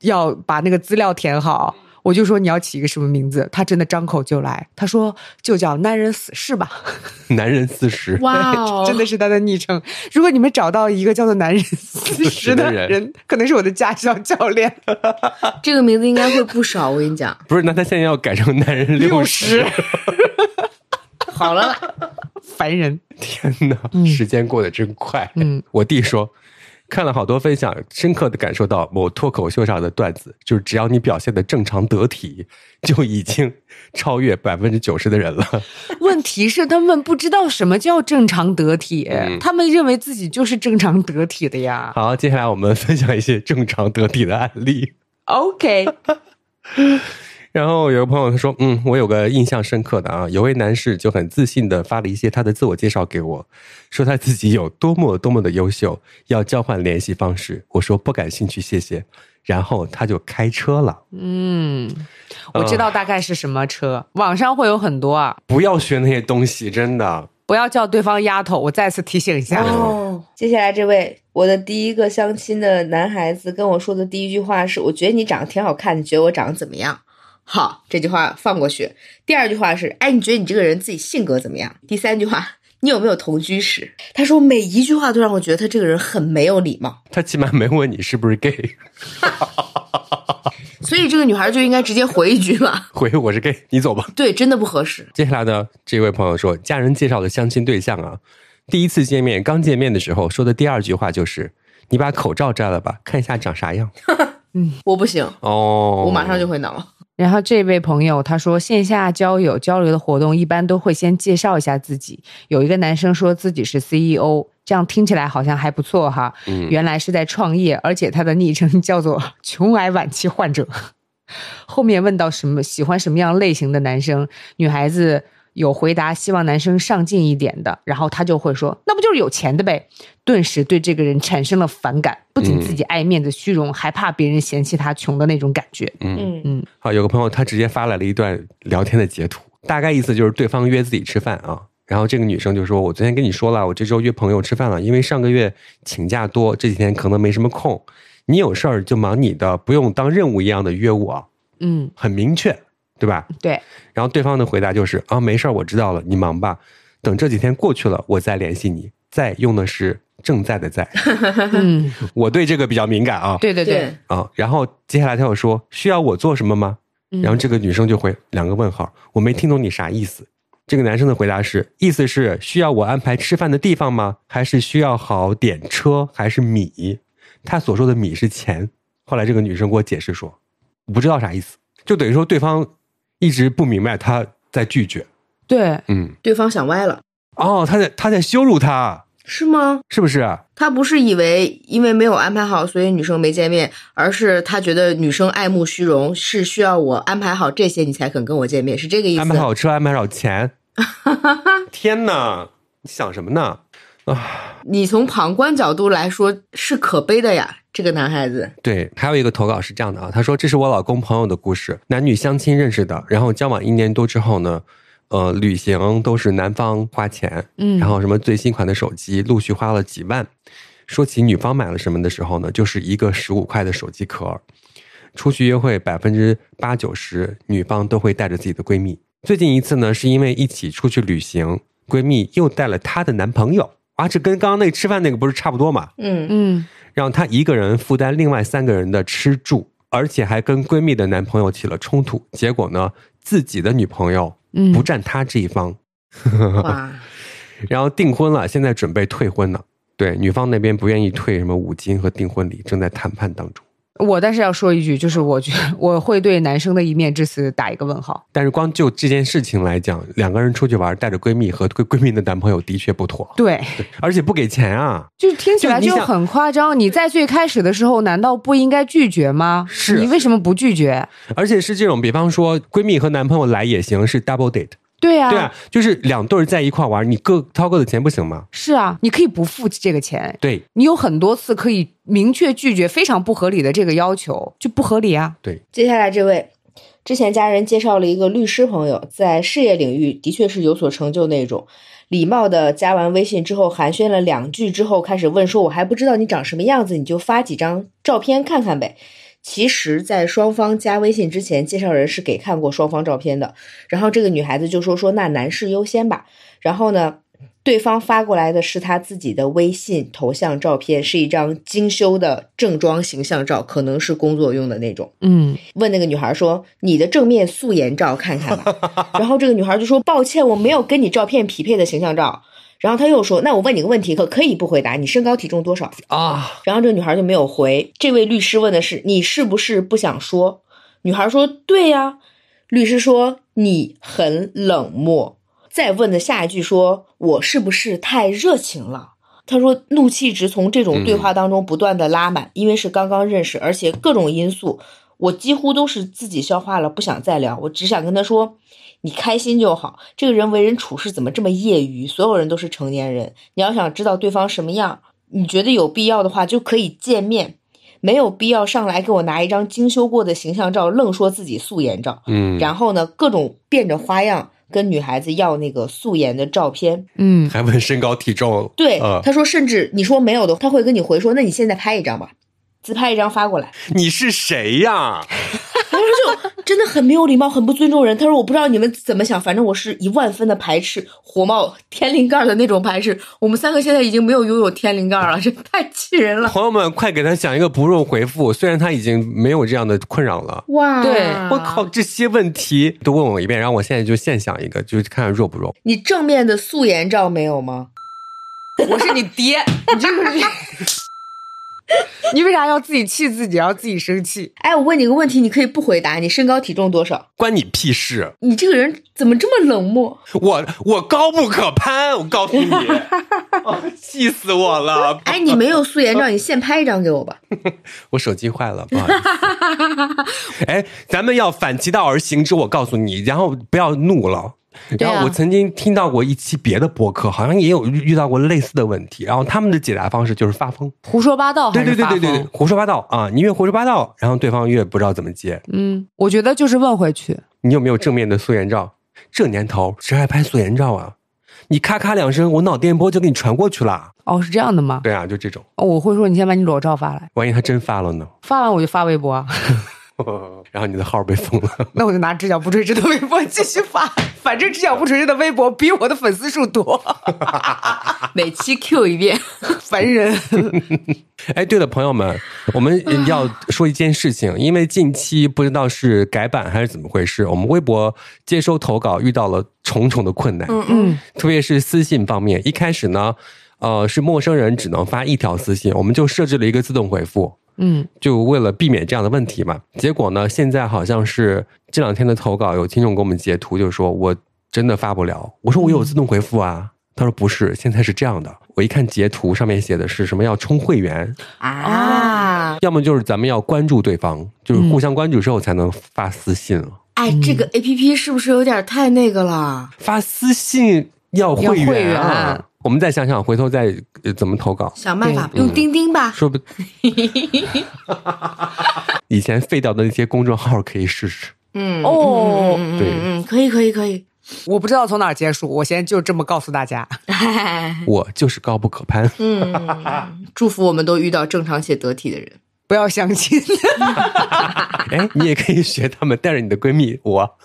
A: 要把那个资料填好。我就说你要起一个什么名字，他真的张口就来，他说就叫男人死士吧，
B: 男人四十，
C: 哇哦，
A: 真的是他的昵称。如果你们找到一个叫做男人四十的
B: 的人
A: 人，可能是我的驾校教练。
C: 这个名字应该会不少。我跟你讲，
B: 不是？那他现在要改成男人六十？
C: 好了，
A: 烦人。
B: 天哪，时间过得真快。
A: 嗯，
B: 我弟说。看了好多分享，深刻的感受到某脱口秀上的段子，就是只要你表现的正常得体，就已经超越百分之九十的人了。
A: 问题是他们不知道什么叫正常得体，
B: 嗯
A: 他们认为自己就是正常得体的呀。
B: 好，接下来我们分享一些正常得体的案例。
A: OK，
B: 然后有个朋友他说，嗯，我有个印象深刻的啊，有位男士就很自信的发了一些他的自我介绍给我，说他自己有多么多么的优秀，要交换联系方式。我说不感兴趣，谢谢。然后他就开车了。
A: 嗯，我知道大概是什么车，网上会有很多啊，
B: 不要学那些东西，真的。
A: 不要叫对方丫头。我再次提醒一下，
C: 哦，接下来这位我的第一个相亲的男孩子跟我说的第一句话是：“我觉得你长得挺好看，你觉得我长得怎么样？”好，这句话放过去。第二句话是：“哎，你觉得你这个人自己性格怎么样？”第三句话：“你有没有同居史？”他说每一句话都让我觉得他这个人很没有礼貌，
B: 他起码没问你是不是 gay，
C: 所以这个女孩就应该直接回一句嘛。
B: 回我是 gay，你走吧。
C: 对，真的不合适。
B: 接下来呢，这位朋友说，家人介绍的相亲对象啊，第一次见面，刚见面的时候说的第二句话就是：“你把口罩摘了吧，看一下长啥样。
C: 嗯我不行，”
B: 哦，
C: 我马上就会挠。
A: 然后这位朋友他说，线下交友交流的活动一般都会先介绍一下自己。有一个男生说自己是 CEO，这样听起来好像还不错哈。
B: 嗯
A: 原来是在创业，而且他的昵称叫做“穷癌晚期患者”。后面问到什么喜欢什么样类型的男生，女孩子有回答希望男生上进一点的，然后他就会说那不就是有钱的呗。顿时对这个人产生了反感，不仅自己爱面子虚荣，还怕别人嫌弃他穷的那种感觉。
B: 嗯，
C: 嗯，
B: 好，有个朋友他直接发来了一段聊天的截图，大概意思就是对方约自己吃饭啊，然后这个女生就说：“我昨天跟你说了，我这周约朋友吃饭了，因为上个月请假多，这几天可能没什么空，你有事儿就忙你的，不用当任务一样的约我，
A: 嗯，
B: 很明确，对吧？”
A: 对，
B: 然后对方的回答就是：“啊，没事儿，我知道了，你忙吧，等这几天过去了，我再联系你。”在用的是正在的在，
A: 嗯，
B: 我对这个比较敏感啊。
A: 对对对，
C: 对，
B: 啊，然后接下来他又说需要我做什么吗？然后这个女生就回两个问号，我没听懂你啥意思。这个男生的回答是：意思是需要我安排吃饭的地方吗？还是需要好点车？还是米？他所说的米是钱。后来这个女生给我解释说，我不知道啥意思，就等于说对方一直不明白他在拒绝。
A: 对，
B: 嗯，
C: 对方想歪了，
B: 哦，他在他在羞辱他，
C: 是吗？
B: 是不是啊？
C: 他不是以为因为没有安排好，所以女生没见面，而是他觉得女生爱慕虚荣，是需要我安排好这些，你才肯跟我见面，是这个意思。
B: 安排好车，安排好钱。天哪，你想什么呢？啊，
C: 你从旁观角度来说是可悲的呀，这个男孩子。
B: 对，还有一个投稿是这样的啊，他说这是我老公朋友的故事，男女相亲认识的，然后交往一年多之后呢，呃，旅行都是男方花钱，
A: 嗯
B: 然后什么最新款的手机陆续花了几万。说起女方买了什么的时候呢，就是一个十五块的手机壳。出去约会百分之八九十女方都会带着自己的闺蜜。最近一次呢，是因为一起出去旅行，闺蜜又带了她的男朋友啊，这跟刚刚那个吃饭那个不是差不多嘛？
C: 嗯，
A: 嗯
B: 让她一个人负担另外三个人的吃住，而且还跟闺蜜的男朋友起了冲突。结果呢，自己的女朋友
A: 嗯，
B: 不站她这一方，
C: 哇，
B: 然后订婚了，现在准备退婚呢。对，女方那边不愿意退什么五金和订婚礼，正在谈判当中。
A: 我但是要说一句，就是我觉得我会对男生的一面之词打一个问号。
B: 但是光就这件事情来讲，两个人出去玩带着闺蜜和闺闺蜜的男朋友的确不妥，
A: 对，
B: 而且不给钱啊。
A: 就是听起来
B: 就
A: 很夸张。你在最开始的时候，难道不应该拒绝吗？
B: 是
A: 你为什么不拒绝？
B: 而且是这种，比方说闺蜜和男朋友来也行，是 double date，、
A: 对啊，
B: 对啊，就是两对儿在一块玩，你各掏各的钱不行吗？
A: 是啊，你可以不付这个钱，
B: 对
A: 你有很多次可以明确拒绝非常不合理的这个要求，就不合理啊。
B: 对，
C: 接下来这位，之前家人介绍了一个律师朋友，在事业领域的确是有所成就那种。礼貌的加完微信之后，寒暄了两句之后，开始问说：“我还不知道你长什么样子，你就发几张照片看看呗。”其实，在双方加微信之前，介绍人是给看过双方照片的。然后这个女孩子就说：“说那男士优先吧。”然后呢，对方发过来的是他自己的微信头像照片，是一张精修的正装形象照，可能是工作用的那种。
A: 嗯，
C: 问那个女孩说：“你的正面素颜照看看吧。”然后这个女孩就说：“抱歉，我没有跟你照片匹配的形象照。”然后他又说：“那我问你个问题，可可以不回答？你身高体重多少？”
B: 啊，
C: 然后这个女孩就没有回。这位律师问的是：“你是不是不想说？”女孩说：“对呀。”律师说：“你很冷漠。”再问的下一句说：“我是不是太热情了？”他说，怒气值从这种对话当中不断的拉满，因为是刚刚认识，而且各种因素，我几乎都是自己消化了，不想再聊。我只想跟他说，你开心就好。这个人为人处事怎么这么业余？所有人都是成年人，你要想知道对方什么样，你觉得有必要的话，就可以见面。没有必要上来给我拿一张精修过的形象照，愣说自己素颜照，
B: 嗯，
C: 然后呢，各种变着花样跟女孩子要那个素颜的照片。
A: 嗯，
B: 还问身高体重，
C: 对，
B: 呃
C: 他说，甚至你说没有的，他会跟你回说，那你现在拍一张吧，自拍一张发过来。
B: 你是谁呀？
C: 真的很没有礼貌，很不尊重人。他说，我不知道你们怎么想，反正我是一万分的排斥火冒天灵盖的那种排斥。我们三个现在已经没有拥有天灵盖了，这太气人了。
B: 朋友们，快给他想一个不用回复，虽然他已经没有这样的困扰了。
C: 哇，
A: 对
B: 我靠，！这些问题都问我一遍，然后我现在就现想一个，就是看看弱不弱。
C: 你正面的素颜照没有吗？
A: 我是你爹，你这个是，你为啥要自己气自己，要自己生气？
C: 哎，我问你个问题，你可以不回答。你身高体重多少？
B: 关你屁事！
C: 你这个人怎么这么冷漠？
B: 我我高不可攀，我告诉你，啊 气死我了！
C: 哎，你没有素颜照，你现拍一张给我吧。
B: 我手机坏了，不好意思。哎，咱们要反其道而行之，我告诉你，然后不要怒了。然后我曾经听到过一期别的播客，好像也有遇到过类似的问题，然后他们的解答方式就是发疯，
A: 胡说八道
B: 对对对对对胡说八道啊！你越胡说八道，然后对方越不知道怎么接。
A: 嗯，我觉得就是问回去。
B: 你有没有正面的素颜照？这年头谁还拍素颜照啊？你咔咔两声，我脑电波就给你传过去了。
A: 哦，是这样的吗？
B: 对啊，就这种，
A: 哦，我会说你先把你裸照发来，
B: 万一他真发了呢？
A: 发完我就发微博，
B: 然后你的号被封了。
A: 那我就拿只脚不垂直的微博继续发，反正只脚不垂直的微博比我的粉丝数多，每期 Q 一遍，烦人。
B: 哎，对了，朋友们，我们要说一件事情，因为近期不知道是改版还是怎么回事，我们微博接收投稿遇到了重重的困难，
C: 嗯
A: 嗯
B: 特别是私信方面。一开始呢，呃，是陌生人只能发一条私信，我们就设置了一个自动回复，
A: 嗯，
B: 就为了避免这样的问题嘛。结果呢，现在好像是这两天的投稿，有听众给我们截图，就说我真的发不了。我说我有自动回复啊。他说不是，现在是这样的。我一看截图，上面写的是什么要充会员，
C: 啊，
B: 要么就是咱们要关注对方，就是互相关注之后才能发私信了。
C: 哎，这个 A P P 是不是有点太那个了？
B: 发私信要会员！
A: 员
B: 我们再想想，回头再、呃怎么投稿。
C: 想办法
B: 对
C: 用钉钉吧。
B: 说不，以前废掉的那些公众号可以试试。
C: 嗯
A: 哦
B: 对
C: 嗯嗯，可以可以可以。
A: 我不知道从哪儿结束，我先就这么告诉大家。
B: 我就是高不可攀。
C: 嗯，祝福我们都遇到正常且得体的人。
A: 不要相亲，
B: 哎，你也可以学他们，带着你的闺蜜我。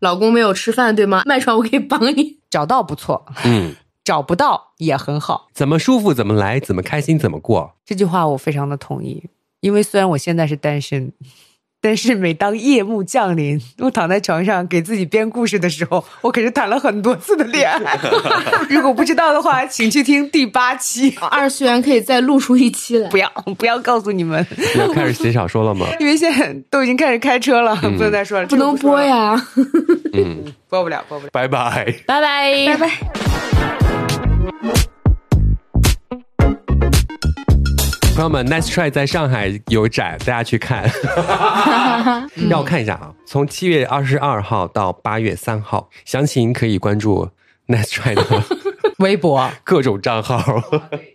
C: 老公没有吃饭对吗？麦床我可以帮你。
A: 找到不错，
B: 嗯，
A: 找不到也很好。
B: 怎么舒服怎么来，怎么开心怎么过。
A: 这句话我非常的同意，因为虽然我现在是单身，但是每当夜幕降临，我躺在床上给自己编故事的时候，我可是谈了很多次的恋爱。如果不知道的话，请去听第八期。
C: 二次元可以再录出一期来
A: 不。要不要告诉你们，
B: 你要开始写小说了吗？
A: 因为现在都已经开始开车了，不能再说了，
C: 不能播
A: 呀，
C: 呀！
B: 嗯，
A: 播不了，播不了。
B: 拜拜。
C: 拜拜，拜拜。
B: 朋友们，Nice Try 在上海有展，大家去看。让我看一下啊，从七月二十二号到八月三号，详情可以关注 Nice Try 的
A: 微博。
B: 各种账号。